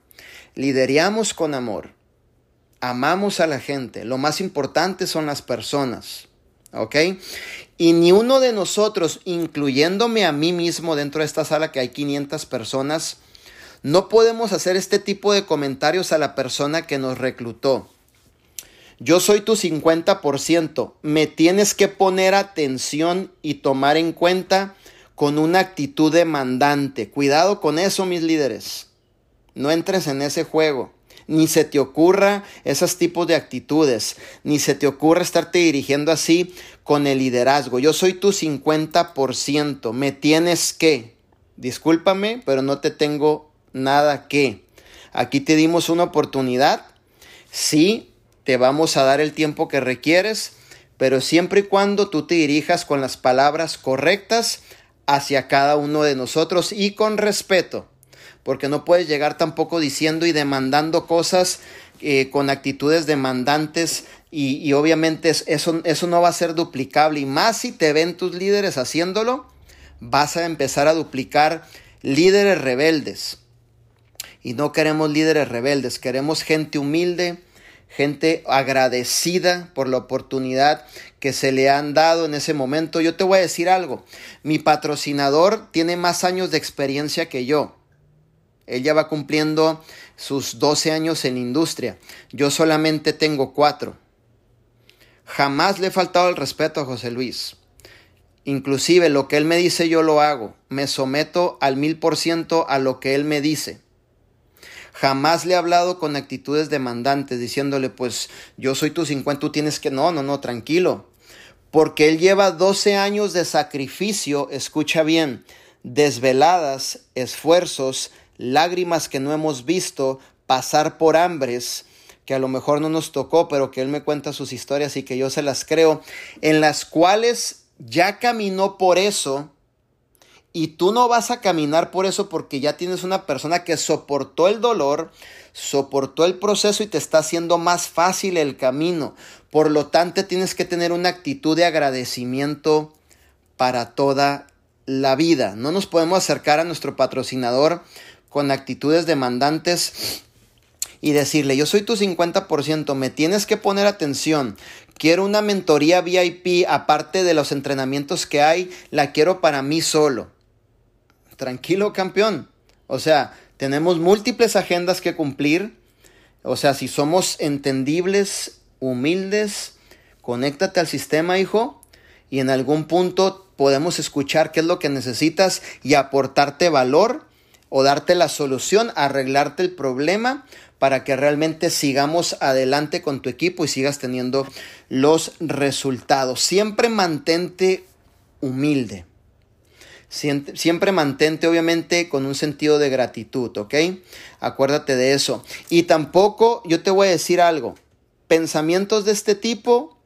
Lideramos con amor. Amamos a la gente. Lo más importante son las personas. ¿Ok? Y ni uno de nosotros, incluyéndome a mí mismo dentro de esta sala que hay 500 personas, no podemos hacer este tipo de comentarios a la persona que nos reclutó. Yo soy tu 50%, me tienes que poner atención y tomar en cuenta con una actitud demandante. Cuidado con eso, mis líderes. No entres en ese juego ni se te ocurra esos tipos de actitudes, ni se te ocurra estarte dirigiendo así con el liderazgo. Yo soy tu 50%, me tienes que. Discúlpame, pero no te tengo nada que. Aquí te dimos una oportunidad. Sí, te vamos a dar el tiempo que requieres, pero siempre y cuando tú te dirijas con las palabras correctas hacia cada uno de nosotros y con respeto porque no puedes llegar tampoco diciendo y demandando cosas eh, con actitudes demandantes y, obviamente eso, eso no va a ser duplicable y más si te ven tus líderes haciéndolo, vas a empezar a duplicar líderes rebeldes. Y no queremos líderes rebeldes, queremos gente humilde, gente agradecida por la oportunidad que se le han dado en ese momento. Yo te voy a decir algo, mi patrocinador tiene más años de experiencia que yo Él ya va cumpliendo sus 12 años en industria. Yo solamente tengo 4. Jamás le he faltado el respeto a José Luis. Inclusive lo que él me dice yo lo hago. Me someto al mil por ciento a lo que él me dice. Jamás le he hablado con actitudes demandantes, diciéndole, pues yo soy tu 50, tú tienes que... No, no, no, tranquilo. Porque él lleva 12 años de sacrificio, escucha bien, desveladas, esfuerzos, lágrimas que no hemos visto, pasar por hambres, que a lo mejor no nos tocó, pero que él me cuenta sus historias y que yo se las creo, en las cuales ya caminó por eso y tú no vas a caminar por eso porque ya tienes una persona que soportó el dolor, soportó el proceso y te está haciendo más fácil el camino. Por lo tanto, tienes que tener una actitud de agradecimiento para toda la vida. No nos podemos acercar a nuestro patrocinador con actitudes demandantes y decirle, yo soy tu 50%, me tienes que poner atención. Quiero una mentoría VIP aparte de los entrenamientos que hay, la quiero para mí solo. Tranquilo, campeón. O sea, tenemos múltiples agendas que cumplir. O sea, si somos entendibles, humildes, conéctate al sistema, hijo, y en algún punto podemos escuchar qué es lo que necesitas y aportarte valor o darte la solución, arreglarte el problema para que realmente sigamos adelante con tu equipo y sigas teniendo los resultados. Siempre mantente humilde. Siempre mantente obviamente con un sentido de gratitud, ¿ok? Acuérdate de eso. Y tampoco yo te voy a decir algo. Pensamientos de este tipo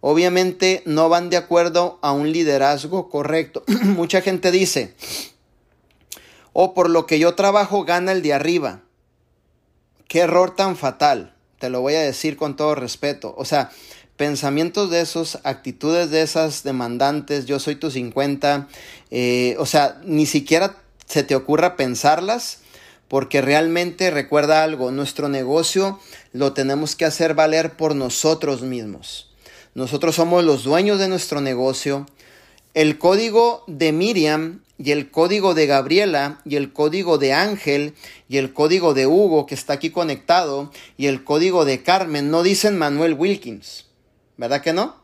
obviamente no van de acuerdo a un liderazgo correcto. (clears throat) Mucha gente dice, o oh, por lo que yo trabajo gana el de arriba. Qué error tan fatal, te lo voy a decir con todo respeto. O sea, pensamientos de esos, actitudes de esas demandantes, yo soy tu 50, eh, o sea, ni siquiera se te ocurra pensarlas, porque realmente recuerda algo, nuestro negocio lo tenemos que hacer valer por nosotros mismos. Nosotros somos los dueños de nuestro negocio. El código de Miriam y el código de Gabriela y el código de Ángel y el código de Hugo que está aquí conectado y el código de Carmen no dicen Manuel Wilkins, ¿verdad que no?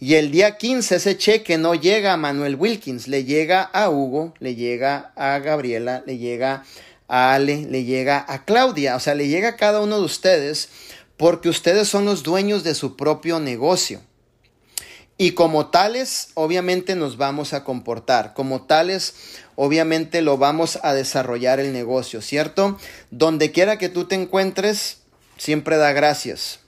Y el día 15 ese cheque no llega a Manuel Wilkins, le llega a Hugo, le llega a Gabriela, le llega a Ale, le llega a Claudia, o sea, le llega a cada uno de ustedes porque ustedes son los dueños de su propio negocio. Y como tales, obviamente nos vamos a comportar. Como tales, obviamente lo vamos a desarrollar el negocio, ¿cierto? Donde quiera que tú te encuentres, siempre da gracias.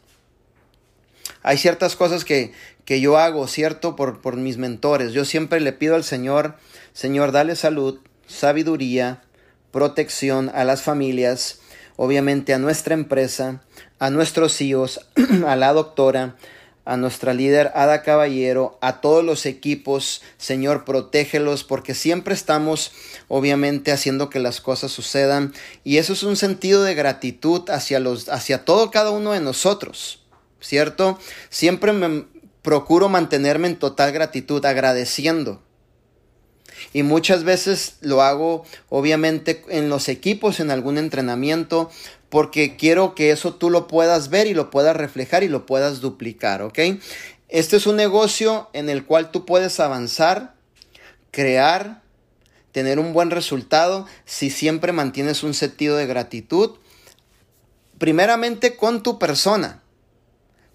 Hay ciertas cosas que, que yo hago, ¿cierto? Por, por mis mentores. Yo siempre le pido al Señor, Señor, dale salud, sabiduría, protección a las familias, obviamente a nuestra empresa, a nuestros hijos, (clears throat) a la doctora, a nuestra líder Ada Caballero, a todos los equipos, Señor, protégelos, porque siempre estamos, obviamente, haciendo que las cosas sucedan. Y eso es un sentido de gratitud hacia los, hacia todo cada uno de nosotros, ¿cierto? Siempre me procuro mantenerme en total gratitud, agradeciendo. Y muchas veces lo hago, obviamente, en los equipos, en algún entrenamiento, porque quiero que eso tú lo puedas ver y lo puedas reflejar y lo puedas duplicar, ¿ok? Este es un negocio en el cual tú puedes avanzar, crear, tener un buen resultado si siempre mantienes un sentido de gratitud, primeramente con tu persona,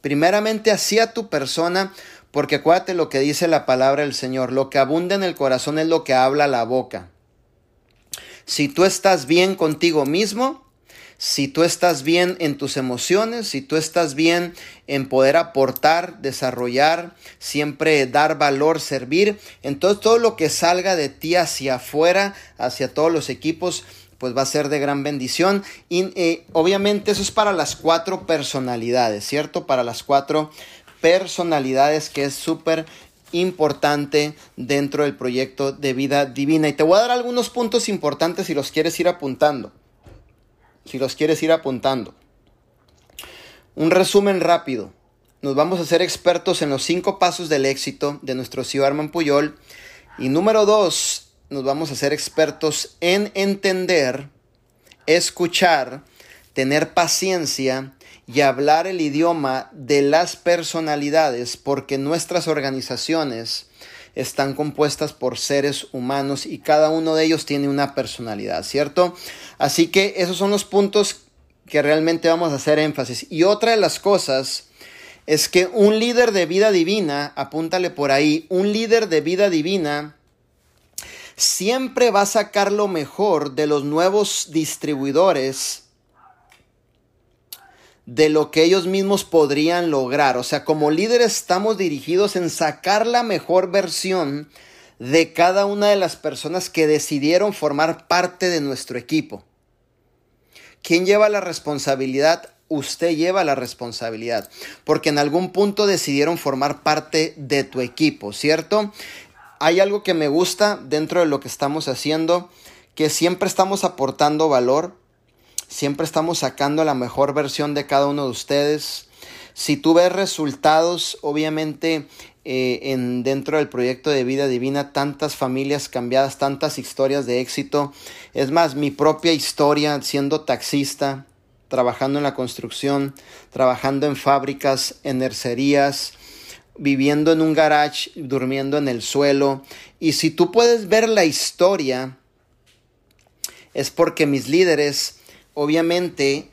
primeramente hacia tu persona, porque acuérdate lo que dice la palabra del Señor, lo que abunda en el corazón es lo que habla la boca. Si tú estás bien contigo mismo, si tú estás bien en tus emociones, si tú estás bien en poder aportar, desarrollar, siempre dar valor, servir, entonces todo lo que salga de ti hacia afuera, hacia todos los equipos, pues va a ser de gran bendición. Y eh, obviamente eso es para las cuatro personalidades, ¿cierto? Para las cuatro personalidades que es súper importante dentro del proyecto de vida divina. Y te voy a dar algunos puntos importantes si los quieres ir apuntando si los quieres ir apuntando. Un resumen rápido. Nos vamos a ser expertos en los cinco pasos del éxito de nuestro CEO Arman Puyol. Y número dos, nos vamos a ser expertos en entender escuchar, tener paciencia y hablar el idioma de las personalidades porque nuestras organizaciones están compuestas por seres humanos y cada uno de ellos tiene una personalidad, ¿cierto? Así que esos son los puntos que realmente vamos a hacer énfasis. Y otra de las cosas es que un líder de vida divina, apúntale por ahí, un líder de vida divina siempre va a sacar lo mejor de los nuevos distribuidores de lo que ellos mismos podrían lograr. O sea, como líderes estamos dirigidos en sacar la mejor versión de cada una de las personas que decidieron formar parte de nuestro equipo. ¿Quién lleva la responsabilidad? Usted lleva la responsabilidad, porque en algún punto decidieron formar parte de tu equipo, ¿cierto? Hay algo que me gusta dentro de lo que estamos haciendo, que siempre estamos aportando valor, Siempre estamos sacando la mejor versión de cada uno de ustedes. Si tú ves resultados, obviamente eh, en, dentro del proyecto de vida divina, tantas familias cambiadas, tantas historias de éxito. Es más, mi propia historia siendo taxista, trabajando en la construcción, trabajando en fábricas, en nercerías, viviendo en un garage, durmiendo en el suelo. Y si tú puedes ver la historia, es porque mis líderes obviamente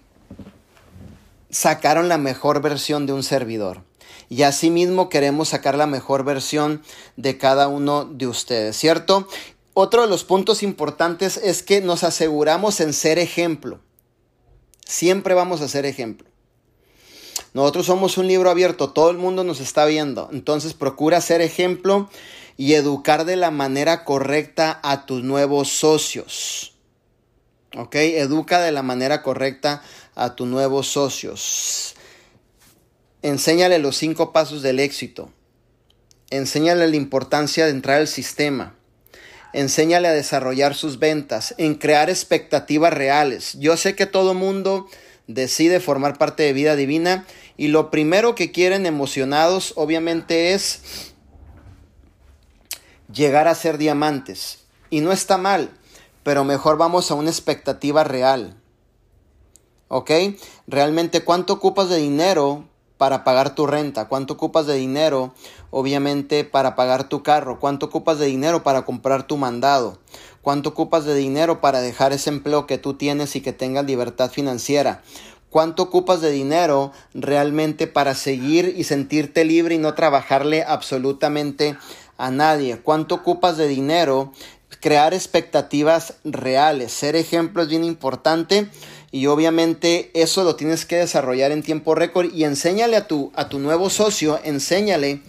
sacaron la mejor versión de un servidor. Y asimismo queremos sacar la mejor versión de cada uno de ustedes, ¿cierto? Otro de los puntos importantes es que nos aseguramos en ser ejemplo. Siempre vamos a ser ejemplo. Nosotros somos un libro abierto, todo el mundo nos está viendo. Entonces procura ser ejemplo y educar de la manera correcta a tus nuevos socios. ¿Ok? Educa de la manera correcta a tus nuevos socios. Enséñale los cinco pasos del éxito. Enséñale la importancia de entrar al sistema. Enséñale a desarrollar sus ventas, en crear expectativas reales. Yo sé que todo mundo decide formar parte de vida divina y lo primero que quieren emocionados obviamente es llegar a ser diamantes. Y no está mal pero mejor vamos a una expectativa real. ¿Ok? Realmente, ¿cuánto ocupas de dinero para pagar tu renta? ¿Cuánto ocupas de dinero, obviamente, para pagar tu carro? ¿Cuánto ocupas de dinero para comprar tu mandado? ¿Cuánto ocupas de dinero para dejar ese empleo que tú tienes y que tengas libertad financiera? ¿Cuánto ocupas de dinero realmente para seguir y sentirte libre y no trabajarle absolutamente a nadie? ¿Cuánto ocupas de dinero crear expectativas reales. Ser ejemplo es bien importante y obviamente eso lo tienes que desarrollar en tiempo récord y enséñale a tu, a tu nuevo socio, enséñale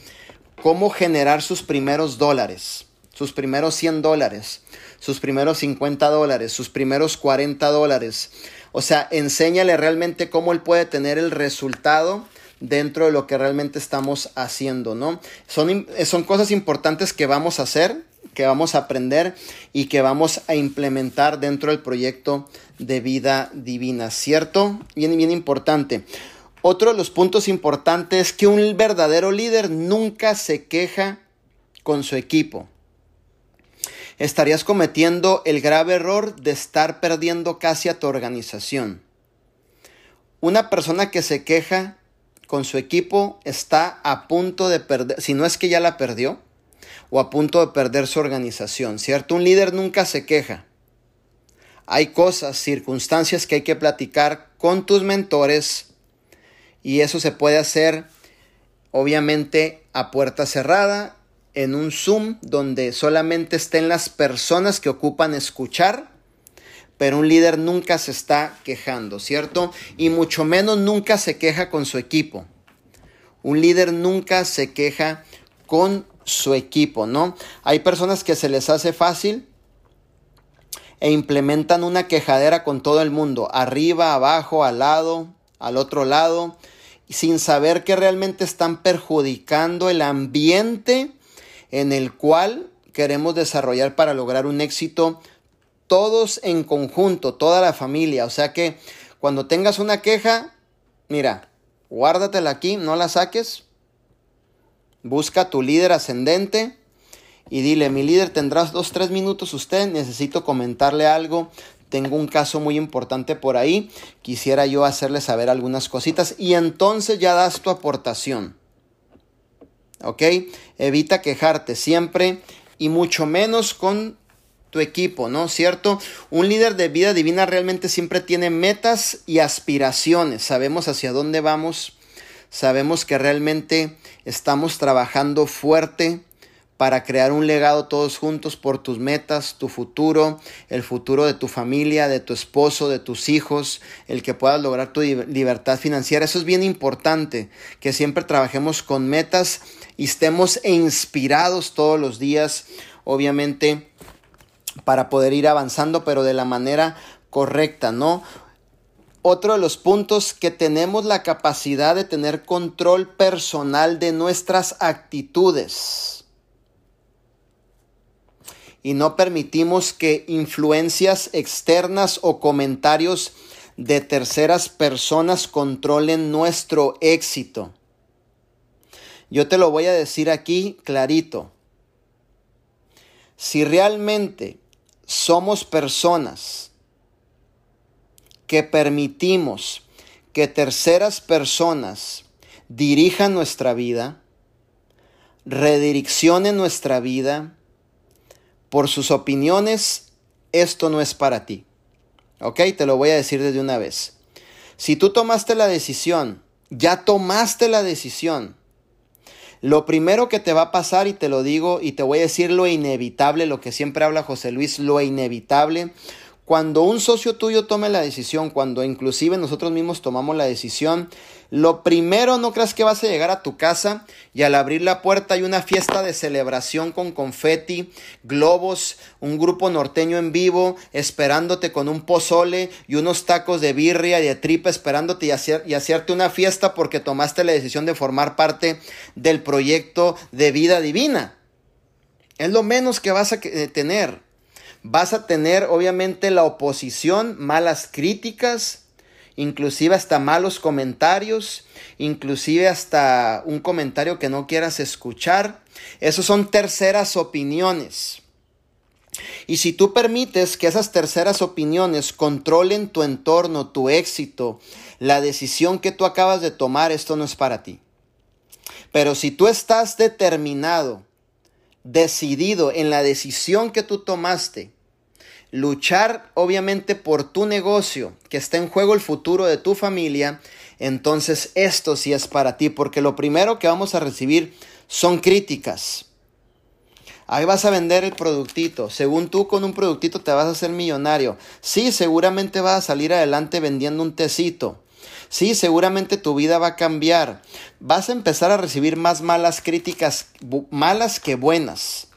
cómo generar sus primeros dólares, sus primeros 100 dólares, sus primeros 50 dólares, sus primeros 40 dólares. O sea, enséñale realmente cómo él puede tener el resultado dentro de lo que realmente estamos haciendo, ¿no? Son, son cosas importantes que vamos a hacer que vamos a aprender y que vamos a implementar dentro del proyecto de vida divina, ¿cierto? Bien, bien importante. Otro de los puntos importantes es que un verdadero líder nunca se queja con su equipo. Estarías cometiendo el grave error de estar perdiendo casi a tu organización. Una persona que se queja con su equipo está a punto de perder, si no es que ya la perdió, o a punto de perder su organización, ¿cierto? Un líder nunca se queja. Hay cosas, circunstancias que hay que platicar con tus mentores y eso se puede hacer obviamente a puerta cerrada, en un Zoom donde solamente estén las personas que ocupan escuchar, pero un líder nunca se está quejando, ¿cierto? Y mucho menos nunca se queja con su equipo. Un líder nunca se queja con su equipo, ¿no? Hay personas que se les hace fácil e implementan una quejadera con todo el mundo, arriba, abajo, al lado, al otro lado, sin saber que realmente están perjudicando el ambiente en el cual queremos desarrollar para lograr un éxito todos en conjunto, toda la familia. O sea que cuando tengas una queja, mira, guárdatela aquí, no la saques, Busca a tu líder ascendente y dile, mi líder, tendrás dos, tres minutos usted, necesito comentarle algo, tengo un caso muy importante por ahí, quisiera yo hacerle saber algunas cositas y entonces ya das tu aportación. ¿Ok? Evita quejarte siempre y mucho menos con tu equipo, ¿no? ¿Cierto? Un líder de vida divina realmente siempre tiene metas y aspiraciones. Sabemos hacia dónde vamos. Sabemos que realmente estamos trabajando fuerte para crear un legado todos juntos por tus metas, tu futuro, el futuro de tu familia, de tu esposo, de tus hijos, el que puedas lograr tu libertad financiera. Eso es bien importante, que siempre trabajemos con metas y estemos inspirados todos los días, obviamente, para poder ir avanzando, pero de la manera correcta, ¿no? Otro de los puntos que tenemos la capacidad de tener control personal de nuestras actitudes y no permitimos que influencias externas o comentarios de terceras personas controlen nuestro éxito. Yo te lo voy a decir aquí clarito. Si realmente somos personas que permitimos que terceras personas dirijan nuestra vida, redireccionen nuestra vida, por sus opiniones, esto no es para ti. ¿Ok? Te lo voy a decir desde una vez. Si tú tomaste la decisión, ya tomaste la decisión. Lo primero que te va a pasar, y te lo digo, y te voy a decir lo inevitable, lo que siempre habla José Luis, lo inevitable, cuando un socio tuyo tome la decisión, cuando inclusive nosotros mismos tomamos la decisión, lo primero no creas que vas a llegar a tu casa y al abrir la puerta hay una fiesta de celebración con confeti, globos, un grupo norteño en vivo, esperándote con un pozole y unos tacos de birria y de tripa, esperándote y, y hacerte una fiesta porque tomaste la decisión de formar parte del proyecto de vida divina. Es lo menos que vas a eh, tener vas a tener obviamente la oposición, malas críticas, inclusive hasta malos comentarios, inclusive hasta un comentario que no quieras escuchar. Esos son terceras opiniones. Y si tú permites que esas terceras opiniones controlen tu entorno, tu éxito, la decisión que tú acabas de tomar, esto no es para ti. Pero si tú estás determinado, decidido en la decisión que tú tomaste, luchar obviamente por tu negocio, que está en juego el futuro de tu familia, entonces esto sí es para ti, porque lo primero que vamos a recibir son críticas. Ahí vas a vender el productito. Según tú con un productito te vas a hacer millonario. Sí, seguramente vas a salir adelante vendiendo un tecito. Sí, seguramente tu vida va a cambiar. Vas a empezar a recibir más malas críticas, malas que buenas.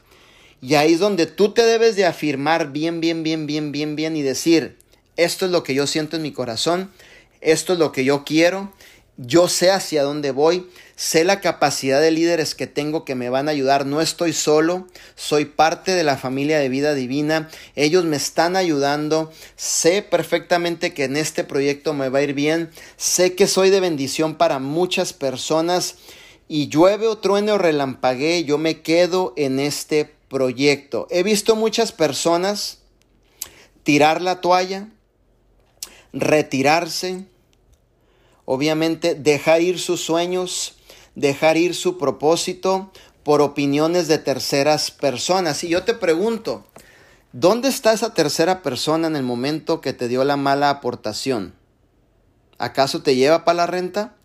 Y ahí es donde tú te debes de afirmar bien, bien, bien, bien, bien, bien y decir, esto es lo que yo siento en mi corazón, esto es lo que yo quiero, yo sé hacia dónde voy, sé la capacidad de líderes que tengo que me van a ayudar, no estoy solo, soy parte de la familia de vida divina, ellos me están ayudando, sé perfectamente que en este proyecto me va a ir bien, sé que soy de bendición para muchas personas y llueve o truene o relampaguee, yo me quedo en este proyecto. He visto muchas personas tirar la toalla, retirarse, obviamente dejar ir sus sueños, dejar ir su propósito por opiniones de terceras personas. Y yo te pregunto, ¿dónde está esa tercera persona en el momento que te dio la mala aportación? ¿Acaso te lleva para la renta?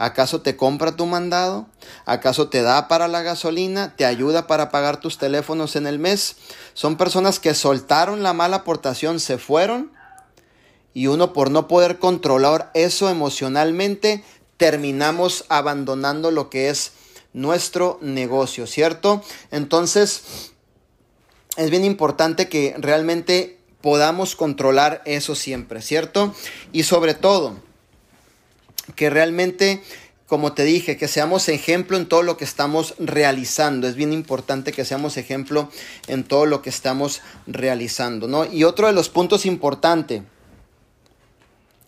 ¿Acaso te compra tu mandado? ¿Acaso te da para la gasolina? ¿Te ayuda para pagar tus teléfonos en el mes? Son personas que soltaron la mala aportación, se fueron y uno por no poder controlar eso emocionalmente, terminamos abandonando lo que es nuestro negocio, ¿cierto? Entonces, es bien importante que realmente podamos controlar eso siempre, ¿cierto? Y sobre todo, que realmente como te dije, que seamos ejemplo en todo lo que estamos realizando. Es bien importante que seamos ejemplo en todo lo que estamos realizando, ¿no? Y otro de los puntos importantes,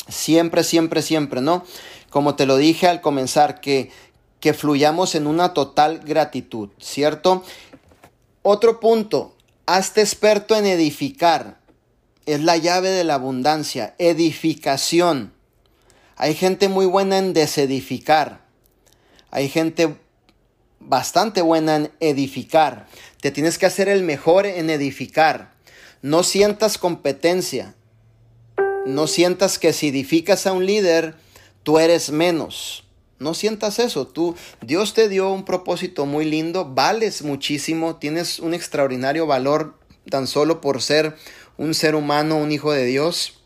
siempre, siempre, siempre, ¿no? Como te lo dije al comenzar, que, que fluyamos en una total gratitud, ¿cierto? Otro punto, hazte experto en edificar, es la llave de la abundancia, edificación. Hay gente muy buena en desedificar. Hay gente bastante buena en edificar. Te tienes que hacer el mejor en edificar. No sientas competencia. No sientas que si edificas a un líder, tú eres menos. No sientas eso. Tú, Dios te dio un propósito muy lindo, vales muchísimo, tienes un extraordinario valor tan solo por ser un ser humano, un hijo de Dios.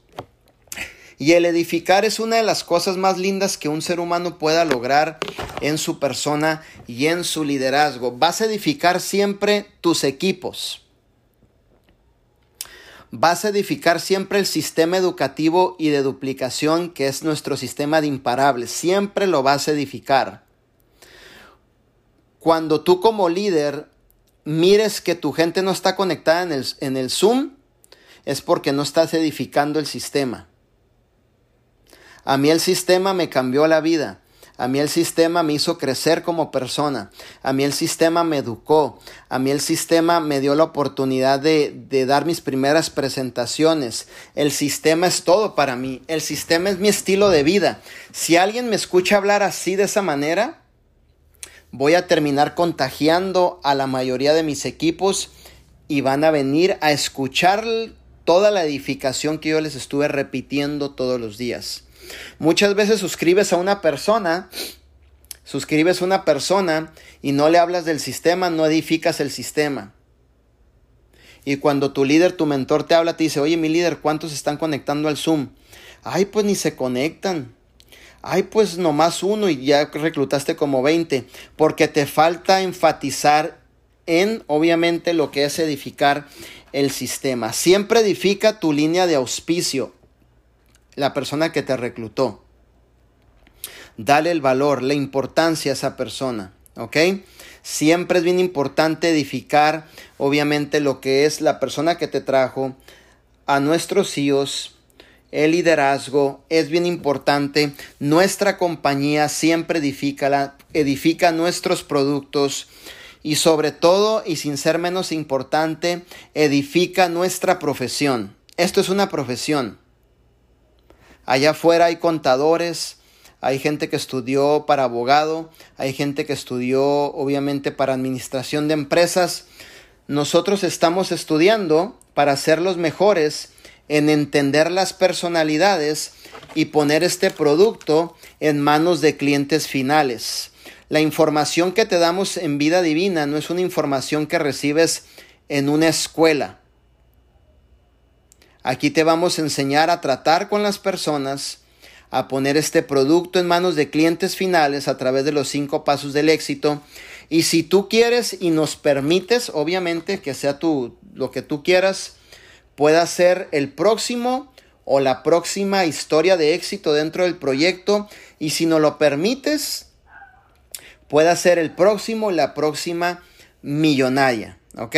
Y el edificar es una de las cosas más lindas que un ser humano pueda lograr en su persona y en su liderazgo. Vas a edificar siempre tus equipos. Vas a edificar siempre el sistema educativo y de duplicación que es nuestro sistema de imparables. Siempre lo vas a edificar. Cuando tú como líder mires que tu gente no está conectada en el, en el Zoom, es porque no estás edificando el sistema. A mí el sistema me cambió la vida. A mí el sistema me hizo crecer como persona. A mí el sistema me educó. A mí el sistema me dio la oportunidad de, dar mis primeras presentaciones. El sistema es todo para mí. El sistema es mi estilo de vida. Si alguien me escucha hablar así de esa manera, voy a terminar contagiando a la mayoría de mis equipos y van a venir a escuchar toda la edificación que yo les estuve repitiendo todos los días. Muchas veces suscribes a una persona, suscribes a una persona y no le hablas del sistema, no edificas el sistema. Y cuando tu líder, tu mentor te habla, te dice, oye mi líder, ¿cuántos están conectando al Zoom? Ay, pues ni se conectan. Ay, pues nomás uno y ya reclutaste como 20. Porque te falta enfatizar en, obviamente, lo que es edificar el sistema. Siempre edifica tu línea de auspicio la persona que te reclutó. Dale el valor, la importancia a esa persona, ¿ok? Siempre es bien importante edificar, obviamente, lo que es la persona que te trajo, a nuestros hijos, el liderazgo, es bien importante. Nuestra compañía siempre edifica, edifica nuestros productos y sobre todo, y sin ser menos importante, edifica nuestra profesión. Esto es una profesión. Allá afuera hay contadores, hay gente que estudió para abogado, hay gente que estudió obviamente para administración de empresas. Nosotros estamos estudiando para ser los mejores en entender las personalidades y poner este producto en manos de clientes finales. La información que te damos en vida divina no es una información que recibes en una escuela. Aquí te vamos a enseñar a tratar con las personas, a poner este producto en manos de clientes finales a través de los cinco pasos del éxito. Y si tú quieres y nos permites, obviamente, que sea tu, lo que tú quieras, pueda ser el próximo o la próxima historia de éxito dentro del proyecto. Y si no lo permites, pueda ser el próximo, la próxima millonaria. ¿Ok?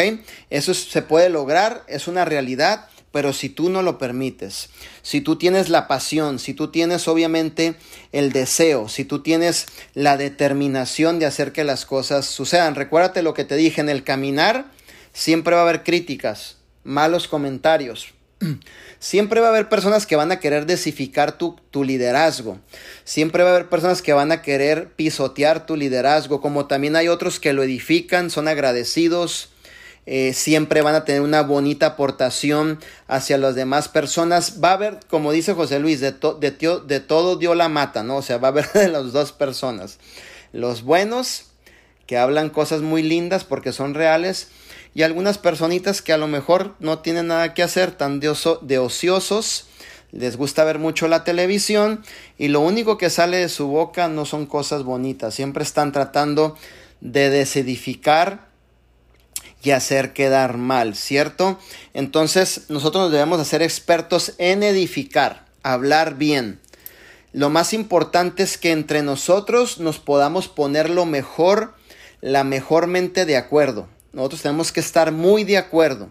Eso se puede lograr, es una realidad pero si tú no lo permites, si tú tienes la pasión, si tú tienes obviamente el deseo, si tú tienes la determinación de hacer que las cosas sucedan, recuérdate lo que te dije, en el caminar siempre va a haber críticas, malos comentarios. (clears throat) Siempre va a haber personas que van a querer desificar tu, tu, liderazgo. Siempre va a haber personas que van a querer pisotear tu liderazgo, como también hay otros que lo edifican, son agradecidos, eh, siempre van a tener una bonita aportación hacia las demás personas. Va a haber, como dice José Luis, de, de, todo dio la mata, ¿no? O sea, va a haber (laughs) de las dos personas. Los buenos, que hablan cosas muy lindas porque son reales, y algunas personitas que a lo mejor no tienen nada que hacer, tan de, de ociosos, les gusta ver mucho la televisión y lo único que sale de su boca no son cosas bonitas, siempre están tratando de desedificar y hacer quedar mal, ¿cierto? Entonces nosotros nos debemos hacer expertos en edificar, hablar bien. Lo más importante es que entre nosotros nos podamos poner lo mejor, la mejor mente de acuerdo. Nosotros tenemos que estar muy de acuerdo,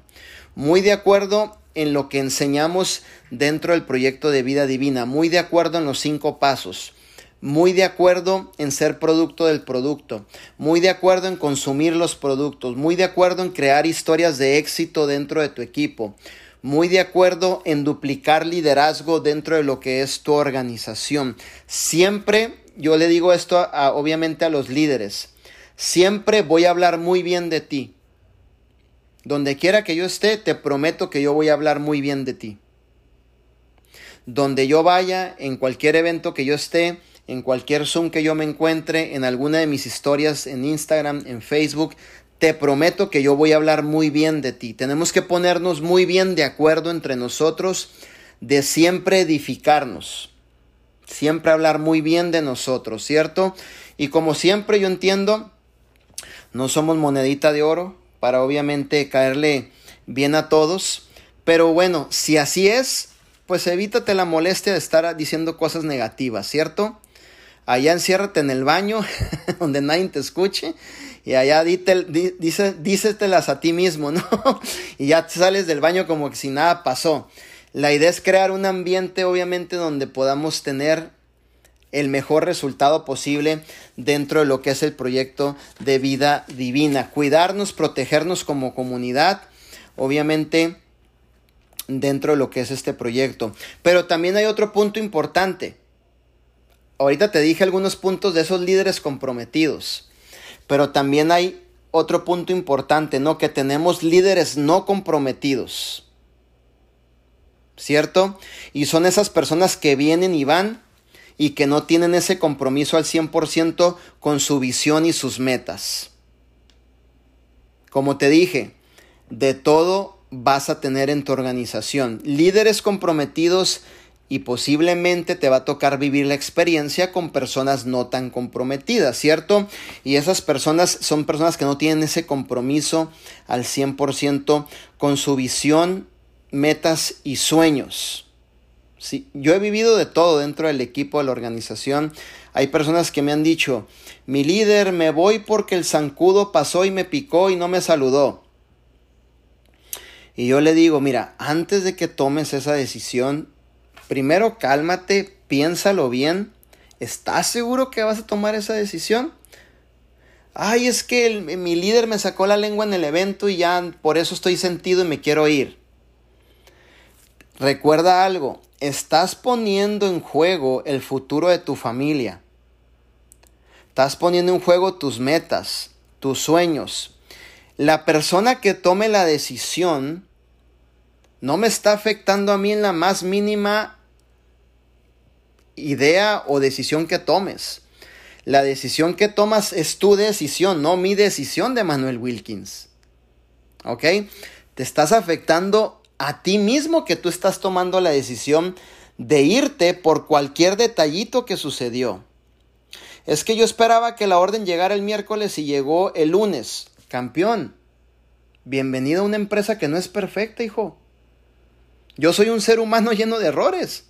muy de acuerdo en lo que enseñamos dentro del proyecto de vida divina, muy de acuerdo en los cinco pasos muy de acuerdo en ser producto del producto, muy de acuerdo en consumir los productos, muy de acuerdo en crear historias de éxito dentro de tu equipo, muy de acuerdo en duplicar liderazgo dentro de lo que es tu organización. Siempre, yo le digo esto obviamente a los líderes, siempre voy a hablar muy bien de ti. Donde quiera que yo esté, te prometo que yo voy a hablar muy bien de ti. Donde yo vaya, en cualquier evento que yo esté, en cualquier Zoom que yo me encuentre, en alguna de mis historias en Instagram, en Facebook, te prometo que yo voy a hablar muy bien de ti. Tenemos que ponernos muy bien de acuerdo entre nosotros de siempre edificarnos. Siempre hablar muy bien de nosotros, ¿cierto? Y como siempre yo entiendo, no somos monedita de oro para obviamente caerle bien a todos. Pero bueno, si así es, pues evítate la molestia de estar diciendo cosas negativas, ¿cierto? Allá enciérrate en el baño (laughs) donde nadie te escuche y allá dite, dice, dícetelas a ti mismo, (laughs) ¿no? y ya sales del baño como que si nada pasó. La idea es crear un ambiente, obviamente, donde podamos tener el mejor resultado posible dentro de lo que es el proyecto de vida divina. Cuidarnos, protegernos como comunidad, obviamente, dentro de lo que es este proyecto. Pero también hay otro punto importante. Ahorita te dije algunos puntos de esos líderes comprometidos. Pero también hay otro punto importante, ¿no? Que tenemos líderes no comprometidos. ¿Cierto? Y son esas personas que vienen y van y que no tienen ese compromiso al 100% con su visión y sus metas. Como te dije, de todo vas a tener en tu organización. Líderes comprometidos y posiblemente te va a tocar vivir la experiencia con personas no tan comprometidas, ¿cierto? Y esas personas son personas que no tienen ese compromiso al 100% con su visión, metas y sueños. Sí, yo he vivido de todo dentro del equipo de la organización. Hay personas que me han dicho, mi líder, me voy porque el zancudo pasó y me picó y no me saludó. Y yo le digo, mira, antes de que tomes esa decisión, primero cálmate, piénsalo bien. ¿Estás seguro que vas a tomar esa decisión? Ay, es que mi líder me sacó la lengua en el evento y ya por eso estoy sentido y me quiero ir. Recuerda algo, estás poniendo en juego el futuro de tu familia. Estás poniendo en juego tus metas, tus sueños. La persona que tome la decisión no me está afectando a mí en la más mínima idea o decisión que tomes. La decisión que tomas es tu decisión, no mi decisión de Manuel Wilkins. ¿Ok? Te estás afectando a ti mismo que tú estás tomando la decisión de irte por cualquier detallito que sucedió. Es que yo esperaba que la orden llegara el miércoles y llegó el lunes. Campeón, bienvenido a una empresa que no es perfecta, hijo. Yo soy un ser humano lleno de errores.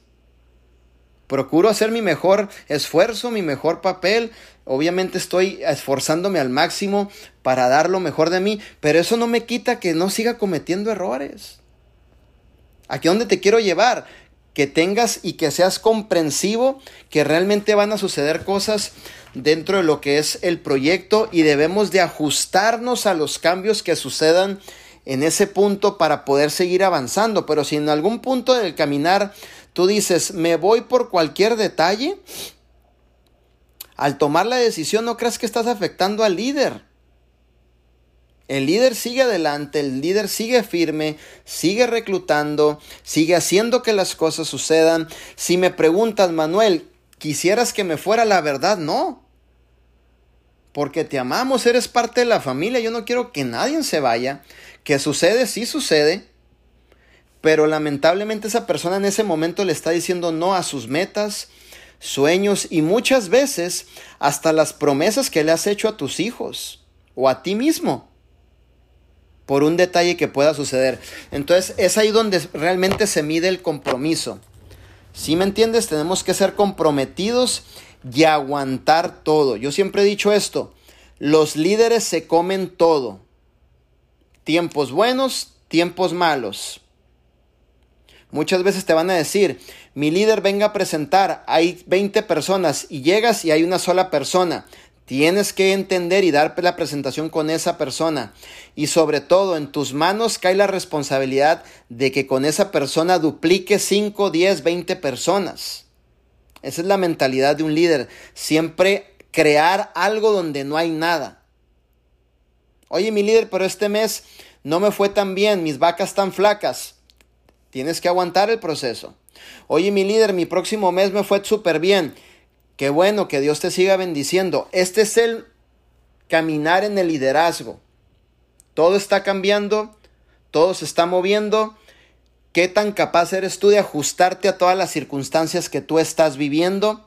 Procuro hacer mi mejor esfuerzo, mi mejor papel. Obviamente estoy esforzándome al máximo para dar lo mejor de mí, pero eso no me quita que no siga cometiendo errores. Aquí donde te quiero llevar, que tengas y que seas comprensivo que realmente van a suceder cosas dentro de lo que es el proyecto y debemos de ajustarnos a los cambios que sucedan en ese punto para poder seguir avanzando. Pero si en algún punto del caminar tú dices, me voy por cualquier detalle, al tomar la decisión no creas que estás afectando al líder. El líder sigue adelante, el líder sigue firme, sigue reclutando, sigue haciendo que las cosas sucedan. Si me preguntas, Manuel, ¿quisieras que me fuera la verdad? No. Porque te amamos, eres parte de la familia, yo no quiero que nadie se vaya. Que sucede, sí sucede pero lamentablemente esa persona en ese momento le está diciendo no a sus metas, sueños y muchas veces hasta las promesas que le has hecho a tus hijos o a ti mismo por un detalle que pueda suceder. Entonces es ahí donde realmente se mide el compromiso. Si me entiendes, tenemos que ser comprometidos y aguantar todo. Yo siempre he dicho esto, los líderes se comen todo. Tiempos buenos, tiempos malos. Muchas veces te van a decir, mi líder venga a presentar, hay 20 personas y llegas y hay una sola persona. Tienes que entender y dar la presentación con esa persona. Y sobre todo, en tus manos cae la responsabilidad de que con esa persona duplique 5, 10, 20 personas. Esa es la mentalidad de un líder. Siempre crear algo donde no hay nada. Oye, mi líder, pero este mes no me fue tan bien, mis vacas están flacas. Tienes que aguantar el proceso. Oye, mi líder, mi próximo mes me fue súper bien. Qué bueno, que Dios te siga bendiciendo. Este es el caminar en el liderazgo. Todo está cambiando, todo se está moviendo. ¿Qué tan capaz eres tú de ajustarte a todas las circunstancias que tú estás viviendo?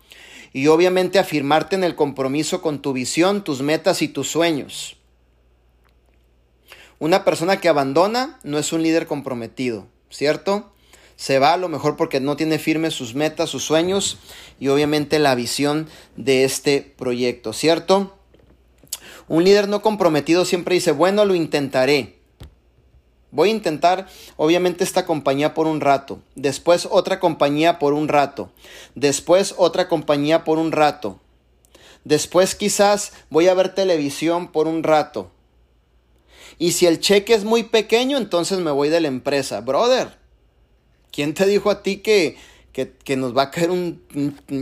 Y obviamente afirmarte en el compromiso con tu visión, tus metas y tus sueños. Una persona que abandona no es un líder comprometido, ¿cierto? se va a lo mejor porque no tiene firmes sus metas, sus sueños y obviamente la visión de este proyecto, ¿cierto? Un líder no comprometido siempre dice, bueno, lo intentaré. Voy a intentar, obviamente, esta compañía por un rato. Después otra compañía por un rato. Después otra compañía por un rato. Después quizás voy a ver televisión por un rato. Y si el cheque es muy pequeño, entonces me voy de la empresa. Brother, ¿Quién te dijo a ti que, que, nos va a caer un,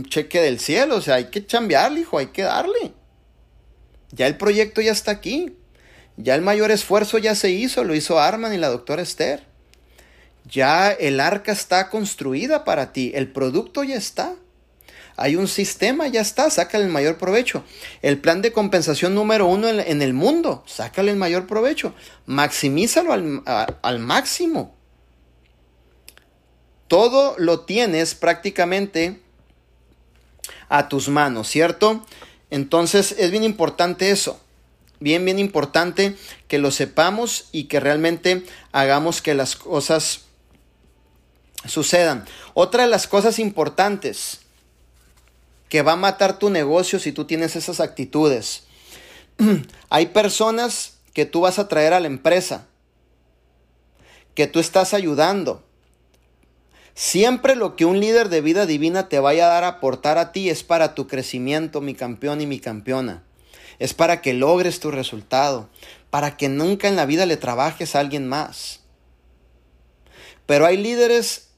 cheque del cielo? O sea, hay que chambearle, hijo, hay que darle. Ya el proyecto ya está aquí. Ya el mayor esfuerzo ya se hizo, lo hizo Arman y la doctora Esther. Ya el arca está construida para ti, el producto ya está. Hay un sistema, ya está, sácale el mayor provecho. El plan de compensación número uno en, el mundo, sácale el mayor provecho. Maximízalo al, al máximo todo lo tienes prácticamente a tus manos, ¿cierto? Entonces es bien importante eso. Bien, bien importante que lo sepamos y que realmente hagamos que las cosas sucedan. Otra de las cosas importantes que va a matar tu negocio si tú tienes esas actitudes. (clears throat) Hay personas que tú vas a traer a la empresa, que tú estás ayudando, Siempre lo que un líder de vida divina te vaya a dar a aportar a ti es para tu crecimiento, mi campeón y mi campeona. Es para que logres tu resultado, para que nunca en la vida le trabajes a alguien más. Pero hay líderes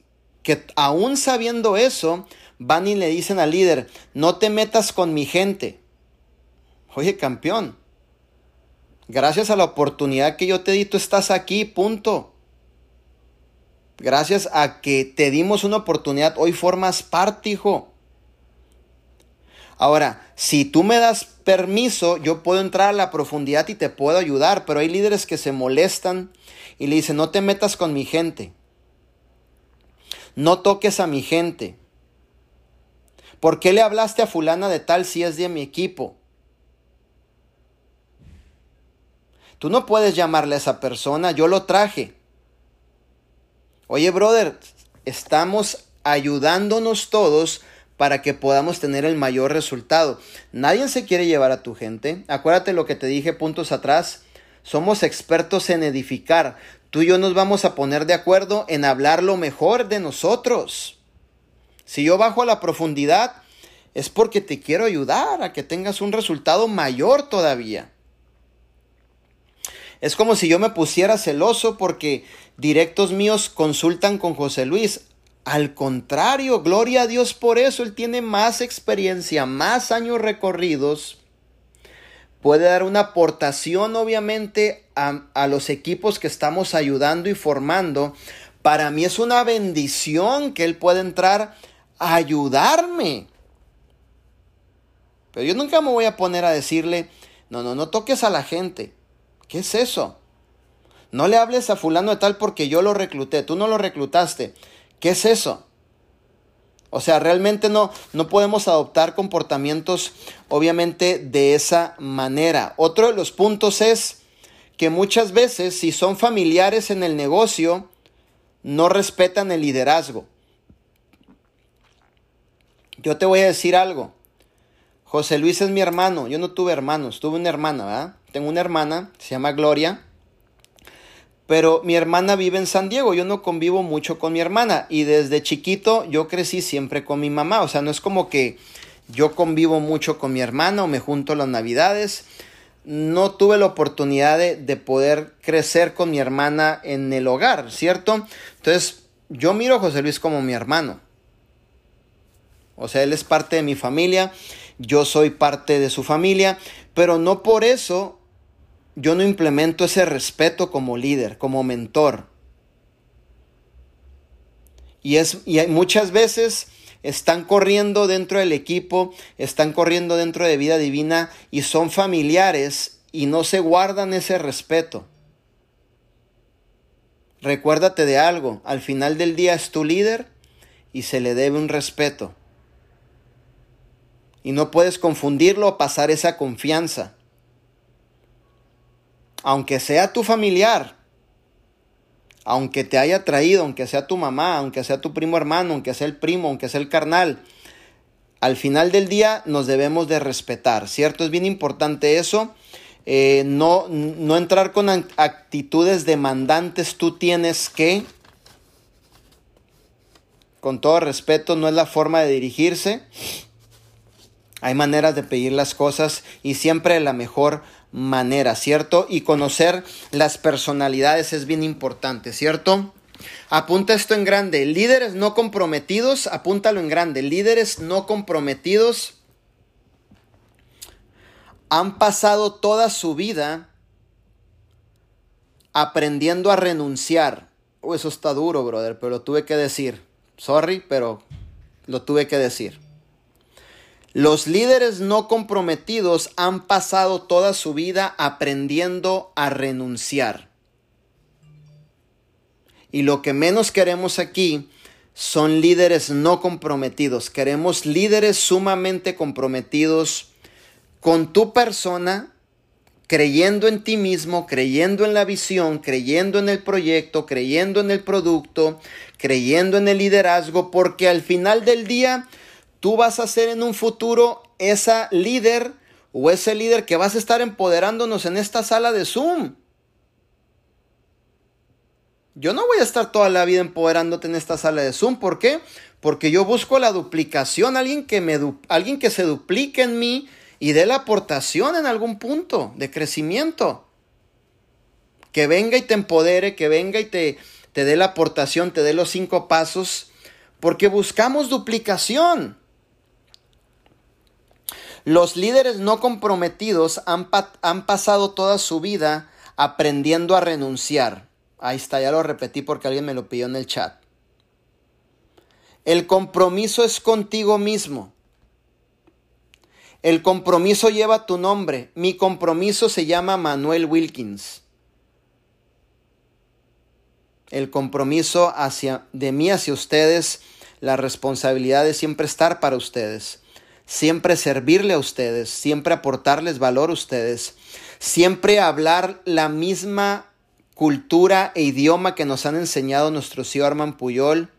que aún sabiendo eso, van y le dicen al líder, no te metas con mi gente. Oye, campeón, gracias a la oportunidad que yo te di, tú estás aquí, punto. Gracias a que te dimos una oportunidad, hoy formas parte, hijo. Ahora, si tú me das permiso, yo puedo entrar a la profundidad y te puedo ayudar, pero hay líderes que se molestan y le dicen, no te metas con mi gente. No toques a mi gente. ¿Por qué le hablaste a fulana de tal si es de mi equipo? Tú no puedes llamarle a esa persona, yo lo traje. Oye, brother, estamos ayudándonos todos para que podamos tener el mayor resultado. Nadie se quiere llevar a tu gente. Acuérdate lo que te dije puntos atrás. Somos expertos en edificar. Tú y yo nos vamos a poner de acuerdo en hablar lo mejor de nosotros. Si yo bajo a la profundidad, es porque te quiero ayudar a que tengas un resultado mayor todavía. Es como si yo me pusiera celoso porque directos míos consultan con José Luis. Al contrario, gloria a Dios por eso. Él tiene más experiencia, más años recorridos. Puede dar una aportación, obviamente, a, a los equipos que estamos ayudando y formando. Para mí es una bendición que Él pueda entrar ayudarme. Pero yo nunca me voy a poner a decirle, no, no, no toques a la gente. ¿Qué es eso? No le hables a fulano de tal porque yo lo recluté, tú no lo reclutaste. ¿Qué es eso? O sea, realmente no, no podemos adoptar comportamientos obviamente de esa manera. Otro de los puntos es que muchas veces si son familiares en el negocio, no respetan el liderazgo. Yo te voy a decir algo. José Luis es mi hermano. Yo no tuve hermanos, tuve una hermana, ¿verdad? Tengo una hermana, se llama Gloria. Pero mi hermana vive en San Diego, yo no convivo mucho con mi hermana y desde chiquito yo crecí siempre con mi mamá, o sea, no es como que Yo convivo mucho con mi hermana o me junto las navidades. No tuve la oportunidad de, de poder crecer con mi hermana en el hogar, ¿cierto? Entonces, yo miro a José Luis como mi hermano. O sea, él es parte de mi familia, yo soy parte de su familia, pero no por eso yo no implemento ese respeto como líder, como mentor. Y, es, y muchas veces están corriendo dentro del equipo, están corriendo dentro de vida divina y son familiares y no se guardan ese respeto. Recuérdate de algo, al final del día es tu líder y se le debe un respeto. Y no puedes confundirlo o pasar esa confianza. Aunque sea tu familiar, aunque te haya traído, aunque sea tu mamá, aunque sea tu primo hermano, aunque sea el primo, aunque sea el carnal, al final del día nos debemos de respetar, ¿cierto? Es bien importante eso. Eh, no, no entrar con actitudes demandantes, tú tienes que, con todo respeto, no es la forma de dirigirse. Hay maneras de pedir las cosas y siempre de la mejor manera, ¿cierto? Y conocer las personalidades es bien importante, ¿cierto? Apunta esto en grande. Líderes no comprometidos, apúntalo en grande. Líderes no comprometidos han pasado toda su vida aprendiendo a renunciar. Oh, eso está duro, brother, pero lo tuve que decir. Sorry, pero lo tuve que decir. Los líderes no comprometidos han pasado toda su vida aprendiendo a renunciar. Y lo que menos queremos aquí son líderes no comprometidos. Queremos líderes sumamente comprometidos con tu persona, creyendo en ti mismo, creyendo en la visión, creyendo en el proyecto, creyendo en el producto, creyendo en el liderazgo, porque al final del día tú vas a ser en un futuro esa líder o ese líder que vas a estar empoderándonos en esta sala de Zoom. Yo no voy a estar toda la vida empoderándote en esta sala de Zoom. ¿Por qué? Porque yo busco la duplicación, alguien que, me, alguien que se duplique en mí y dé la aportación en algún punto de crecimiento. Que venga y te empodere, que venga y te, te dé la aportación, te dé los cinco pasos, porque buscamos duplicación. Los líderes no comprometidos han, han, pasado toda su vida aprendiendo a renunciar. Ahí está, ya lo repetí porque alguien me lo pidió en el chat. El compromiso es contigo mismo. El compromiso lleva tu nombre. Mi compromiso se llama Manuel Wilkins. El compromiso hacia, de mí hacia ustedes, la responsabilidad de siempre estar para ustedes siempre servirle a ustedes, siempre aportarles valor a ustedes, siempre hablar la misma cultura e idioma que nos han enseñado nuestro señor Arman Puyol,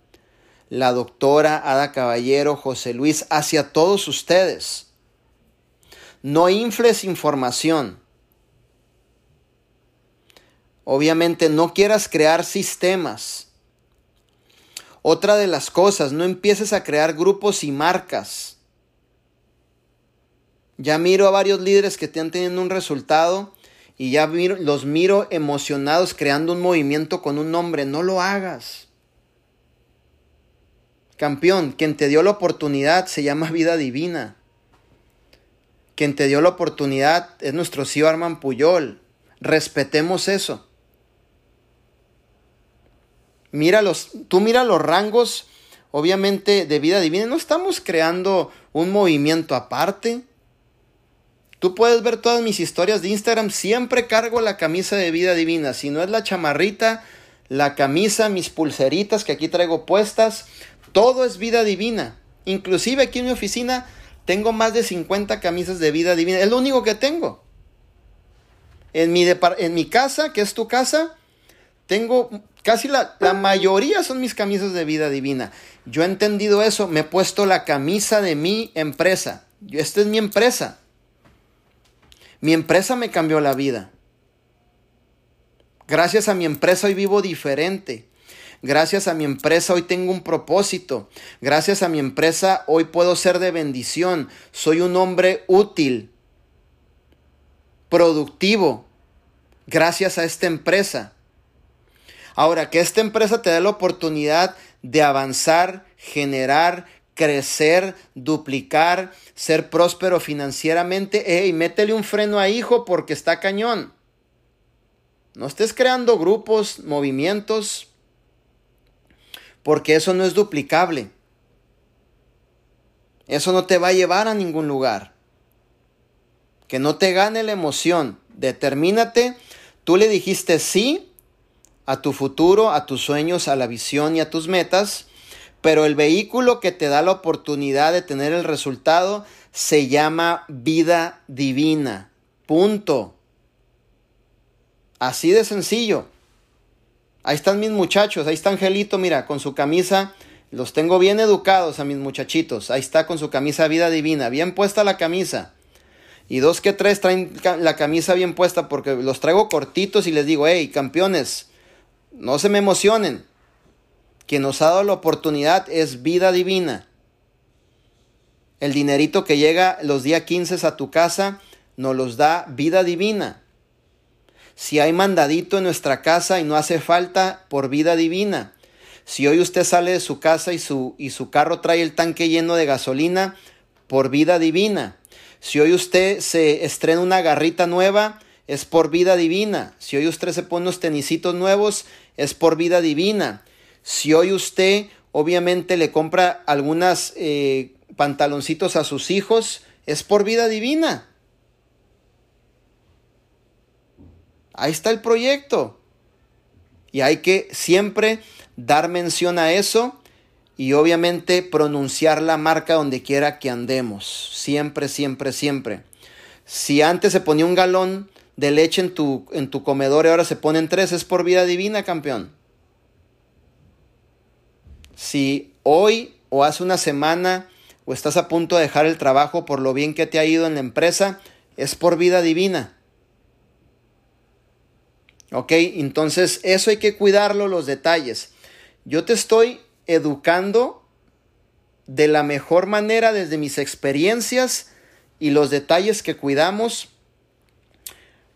la doctora Ada Caballero, José Luis, hacia todos ustedes. No infles información. Obviamente no quieras crear sistemas. Otra de las cosas, no empieces a crear grupos y marcas. Ya miro a varios líderes que están teniendo un resultado y ya los miro emocionados creando un movimiento con un nombre. No lo hagas. Campeón, quien te dio la oportunidad se llama vida divina. Quien te dio la oportunidad es nuestro CEO Arman Puyol. Respetemos eso. Mira los, tú mira los rangos, obviamente, de vida divina. No estamos creando un movimiento aparte. Tú puedes ver todas mis historias de Instagram. Siempre cargo la camisa de vida divina. Si no es la chamarrita, la camisa, mis pulseritas que aquí traigo puestas. Todo es vida divina. Inclusive aquí en mi oficina tengo más de 50 camisas de vida divina. Es lo único que tengo. En mi, en mi casa, que es tu casa, tengo casi la, la mayoría son mis camisas de vida divina. Yo he entendido eso. Me he puesto la camisa de mi empresa. Esta es mi empresa. Mi empresa me cambió la vida. Gracias a mi empresa hoy vivo diferente. Gracias a mi empresa hoy tengo un propósito. Gracias a mi empresa hoy puedo ser de bendición. Soy un hombre útil, productivo, gracias a esta empresa. Ahora, que esta empresa te dé la oportunidad de avanzar, generar, crecer, duplicar, ser próspero financieramente, hey, métele un freno a hijo porque está cañón. No estés creando grupos, movimientos, porque eso no es duplicable. Eso no te va a llevar a ningún lugar. Que no te gane la emoción. Determínate. Tú le dijiste sí a tu futuro, a tus sueños, a la visión y a tus metas. Pero el vehículo que te da la oportunidad de tener el resultado se llama vida divina. Punto. Así de sencillo. Ahí están mis muchachos, ahí está Angelito, mira, con su camisa. Los tengo bien educados a mis muchachitos. Ahí está con su camisa vida divina, bien puesta la camisa. Y dos que tres traen la camisa bien puesta porque los traigo cortitos y les digo, hey, campeones, no se me emocionen. Quien nos ha dado la oportunidad es vida divina. El dinerito que llega los días 15 a tu casa nos los da vida divina si hay mandadito en nuestra casa y no hace falta por vida divina. Si hoy usted sale de su casa y su, y su carro trae el tanque lleno de gasolina, por vida divina. Si hoy usted se estrena una garrita nueva, es por vida divina. Si hoy usted se pone unos tenisitos nuevos, es por vida divina. Si hoy usted obviamente le compra algunas eh, pantaloncitos a sus hijos, es por vida divina. Ahí está el proyecto. Y hay que siempre dar mención a eso y obviamente pronunciar la marca donde quiera que andemos. Siempre, siempre, siempre. Si antes se ponía un galón de leche en tu, en tu comedor y ahora se ponen tres, es por vida divina, campeón. Si hoy o hace una semana o estás a punto de dejar el trabajo por lo bien que te ha ido en la empresa, es por vida divina. ¿Ok? Entonces eso hay que cuidarlo, los detalles. Yo te estoy educando de la mejor manera desde mis experiencias y los detalles que cuidamos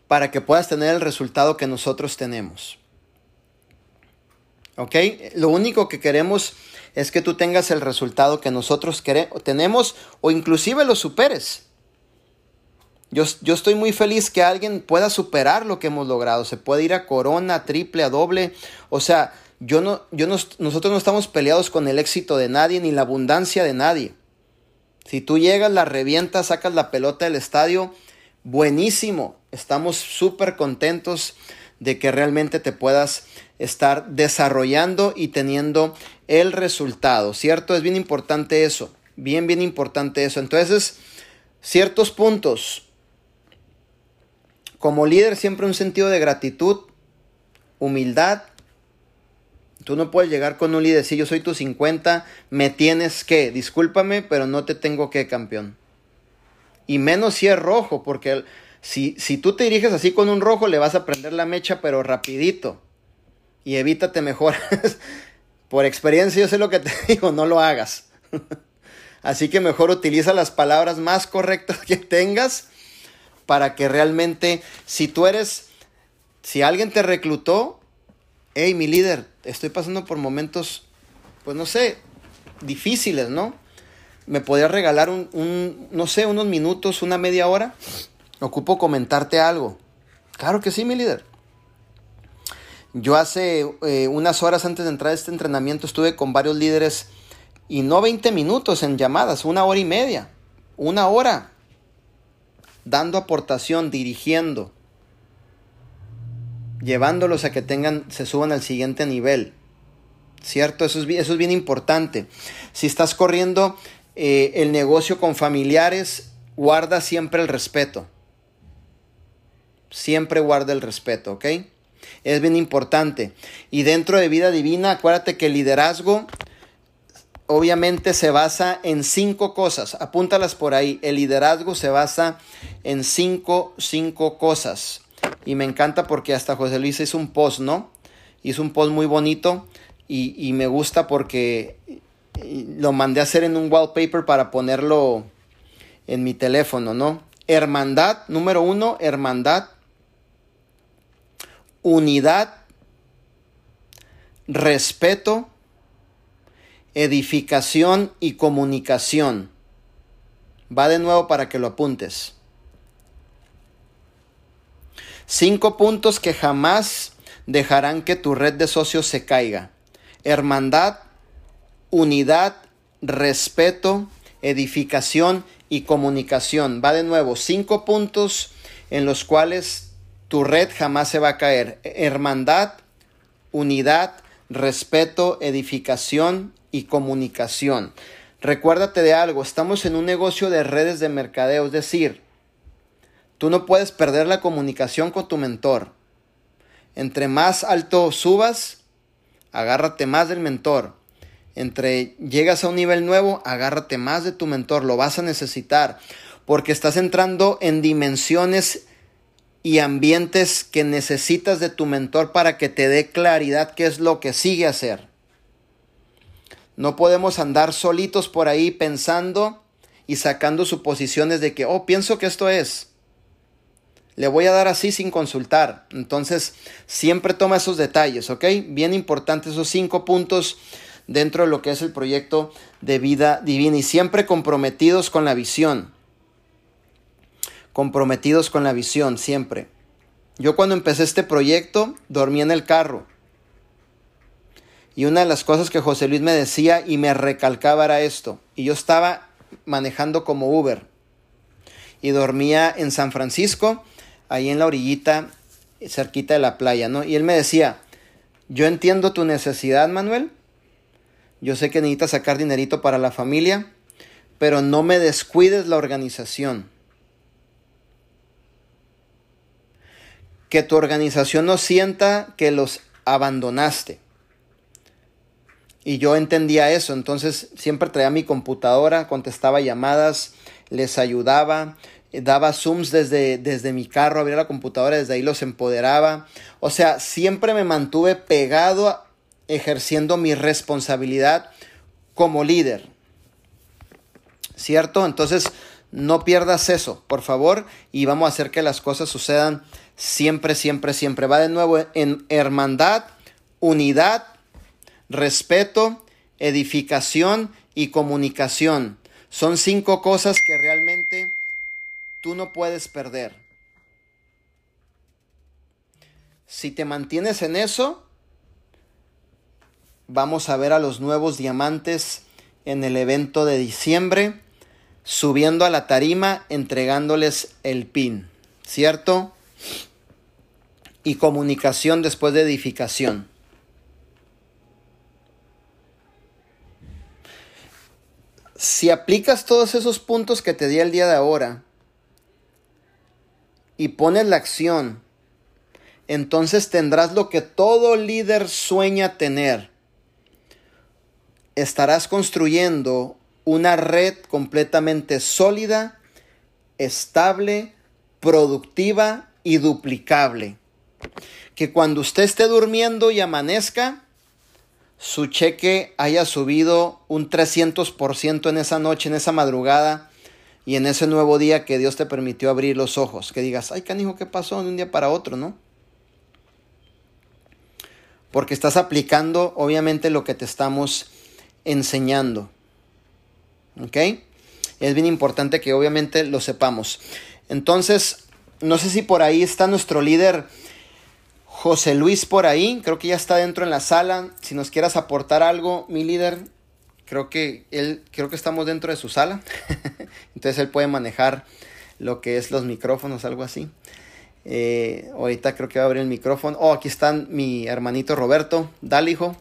para que puedas tener el resultado que nosotros tenemos. ¿Ok? Lo único que queremos es que tú tengas el resultado que nosotros tenemos o inclusive lo superes. Yo, estoy muy feliz que alguien pueda superar lo que hemos logrado. Se puede ir a corona, triple, a doble. O sea, yo no, yo nosotros no estamos peleados con el éxito de nadie ni la abundancia de nadie. Si tú llegas, la revientas, sacas la pelota del estadio, buenísimo. Estamos súper contentos de que realmente te puedas estar desarrollando y teniendo el resultado, ¿cierto? Es bien importante eso, bien, bien importante eso. Entonces, ciertos puntos como líder siempre un sentido de gratitud, humildad. Tú no puedes llegar con un líder, si yo soy tu 50, me tienes que, discúlpame, pero no te tengo que, campeón. Y menos si es rojo, porque si, si tú te diriges así con un rojo, le vas a prender la mecha, pero rapidito. Y evítate mejor. (laughs) Por experiencia yo sé lo que te (laughs) digo, no lo hagas. (laughs) Así que mejor utiliza las palabras más correctas que tengas para que realmente, si tú eres, si alguien te reclutó, hey, mi líder, estoy pasando por momentos, pues no sé, difíciles, ¿no? ¿Me podrías regalar un, no sé, unos minutos, una media hora? Ocupo comentarte algo. Claro que sí, mi líder. Yo hace eh, unas horas antes de entrar a este entrenamiento estuve con varios líderes y no 20 minutos en llamadas, una hora y media, una hora dando aportación, dirigiendo, llevándolos a que tengan, se suban al siguiente nivel. ¿Cierto? Eso es, eso es bien importante. Si estás corriendo eh, el negocio con familiares, guarda siempre el respeto. Siempre guarda el respeto, ¿ok? Es bien importante. Y dentro de vida divina, acuérdate que el liderazgo obviamente se basa en cinco cosas. Apúntalas por ahí. El liderazgo se basa en cinco, cinco cosas. Y me encanta porque hasta José Luis hizo un post, ¿no? Hizo un post muy bonito y, me gusta porque lo mandé a hacer en un wallpaper para ponerlo en mi teléfono, ¿no? Hermandad, número uno, hermandad, unidad, respeto, edificación y comunicación. Va de nuevo para que lo apuntes. Cinco puntos que jamás dejarán que tu red de socios se caiga. Hermandad, unidad, respeto, edificación y comunicación. Va de nuevo, cinco puntos en los cuales tu red jamás se va a caer. Hermandad, unidad, respeto, edificación y comunicación. Recuérdate de algo, estamos en un negocio de redes de mercadeo, es decir, tú no puedes perder la comunicación con tu mentor. Entre más alto subas, agárrate más del mentor. Entre llegas a un nivel nuevo, agárrate más de tu mentor, lo vas a necesitar, porque estás entrando en dimensiones y ambientes que necesitas de tu mentor para que te dé claridad qué es lo que sigue hacer. No podemos andar solitos por ahí pensando y sacando suposiciones de que, oh, pienso que esto es. Le voy a dar así sin consultar. Entonces, siempre toma esos detalles, ¿ok? Bien importantes esos cinco puntos dentro de lo que es el proyecto de vida divina y siempre comprometidos con la visión. Comprometidos con la visión, siempre. Yo cuando empecé este proyecto dormí en el carro y una de las cosas que José Luis me decía y me recalcaba era esto. Y yo estaba manejando como Uber. Y dormía en San Francisco, ahí en la orillita, cerquita de la playa, ¿no? Y él me decía, yo entiendo tu necesidad, Manuel. Yo sé que necesitas sacar dinerito para la familia, pero no me descuides la organización. Que tu organización no sienta que los abandonaste. Y yo entendía eso, entonces siempre traía mi computadora, contestaba llamadas, les ayudaba, daba zooms desde, desde mi carro, abría la computadora, desde ahí los empoderaba. O sea, siempre me mantuve pegado ejerciendo mi responsabilidad como líder. ¿Cierto? Entonces, no pierdas eso, por favor, y vamos a hacer que las cosas sucedan siempre, siempre, siempre. Va de nuevo en hermandad, unidad respeto, edificación y comunicación. Son cinco cosas que realmente tú no puedes perder. Si te mantienes en eso, vamos a ver a los nuevos diamantes en el evento de diciembre, subiendo a la tarima, entregándoles el pin, ¿cierto? Y comunicación después de edificación. si aplicas todos esos puntos que te di el día de ahora y pones la acción, entonces tendrás lo que todo líder sueña tener. Estarás construyendo una red completamente sólida, estable, productiva y duplicable. Que cuando usted esté durmiendo y amanezca, su cheque haya subido un 300% en esa noche, en esa madrugada y en ese nuevo día que Dios te permitió abrir los ojos. Que digas, ay canijo, ¿qué pasó de un día para otro, no? Porque estás aplicando obviamente lo que te estamos enseñando. ¿Ok? Es bien importante que obviamente lo sepamos. Entonces, no sé si por ahí está nuestro líder José Luis por ahí, creo que ya está dentro en la sala. Si nos quieras aportar algo, mi líder, creo que él, creo que estamos dentro de su sala. (laughs) Entonces él puede manejar lo que es los micrófonos, algo así. Eh, ahorita creo que va a abrir el micrófono. Oh, aquí está mi hermanito Roberto. Dale, hijo.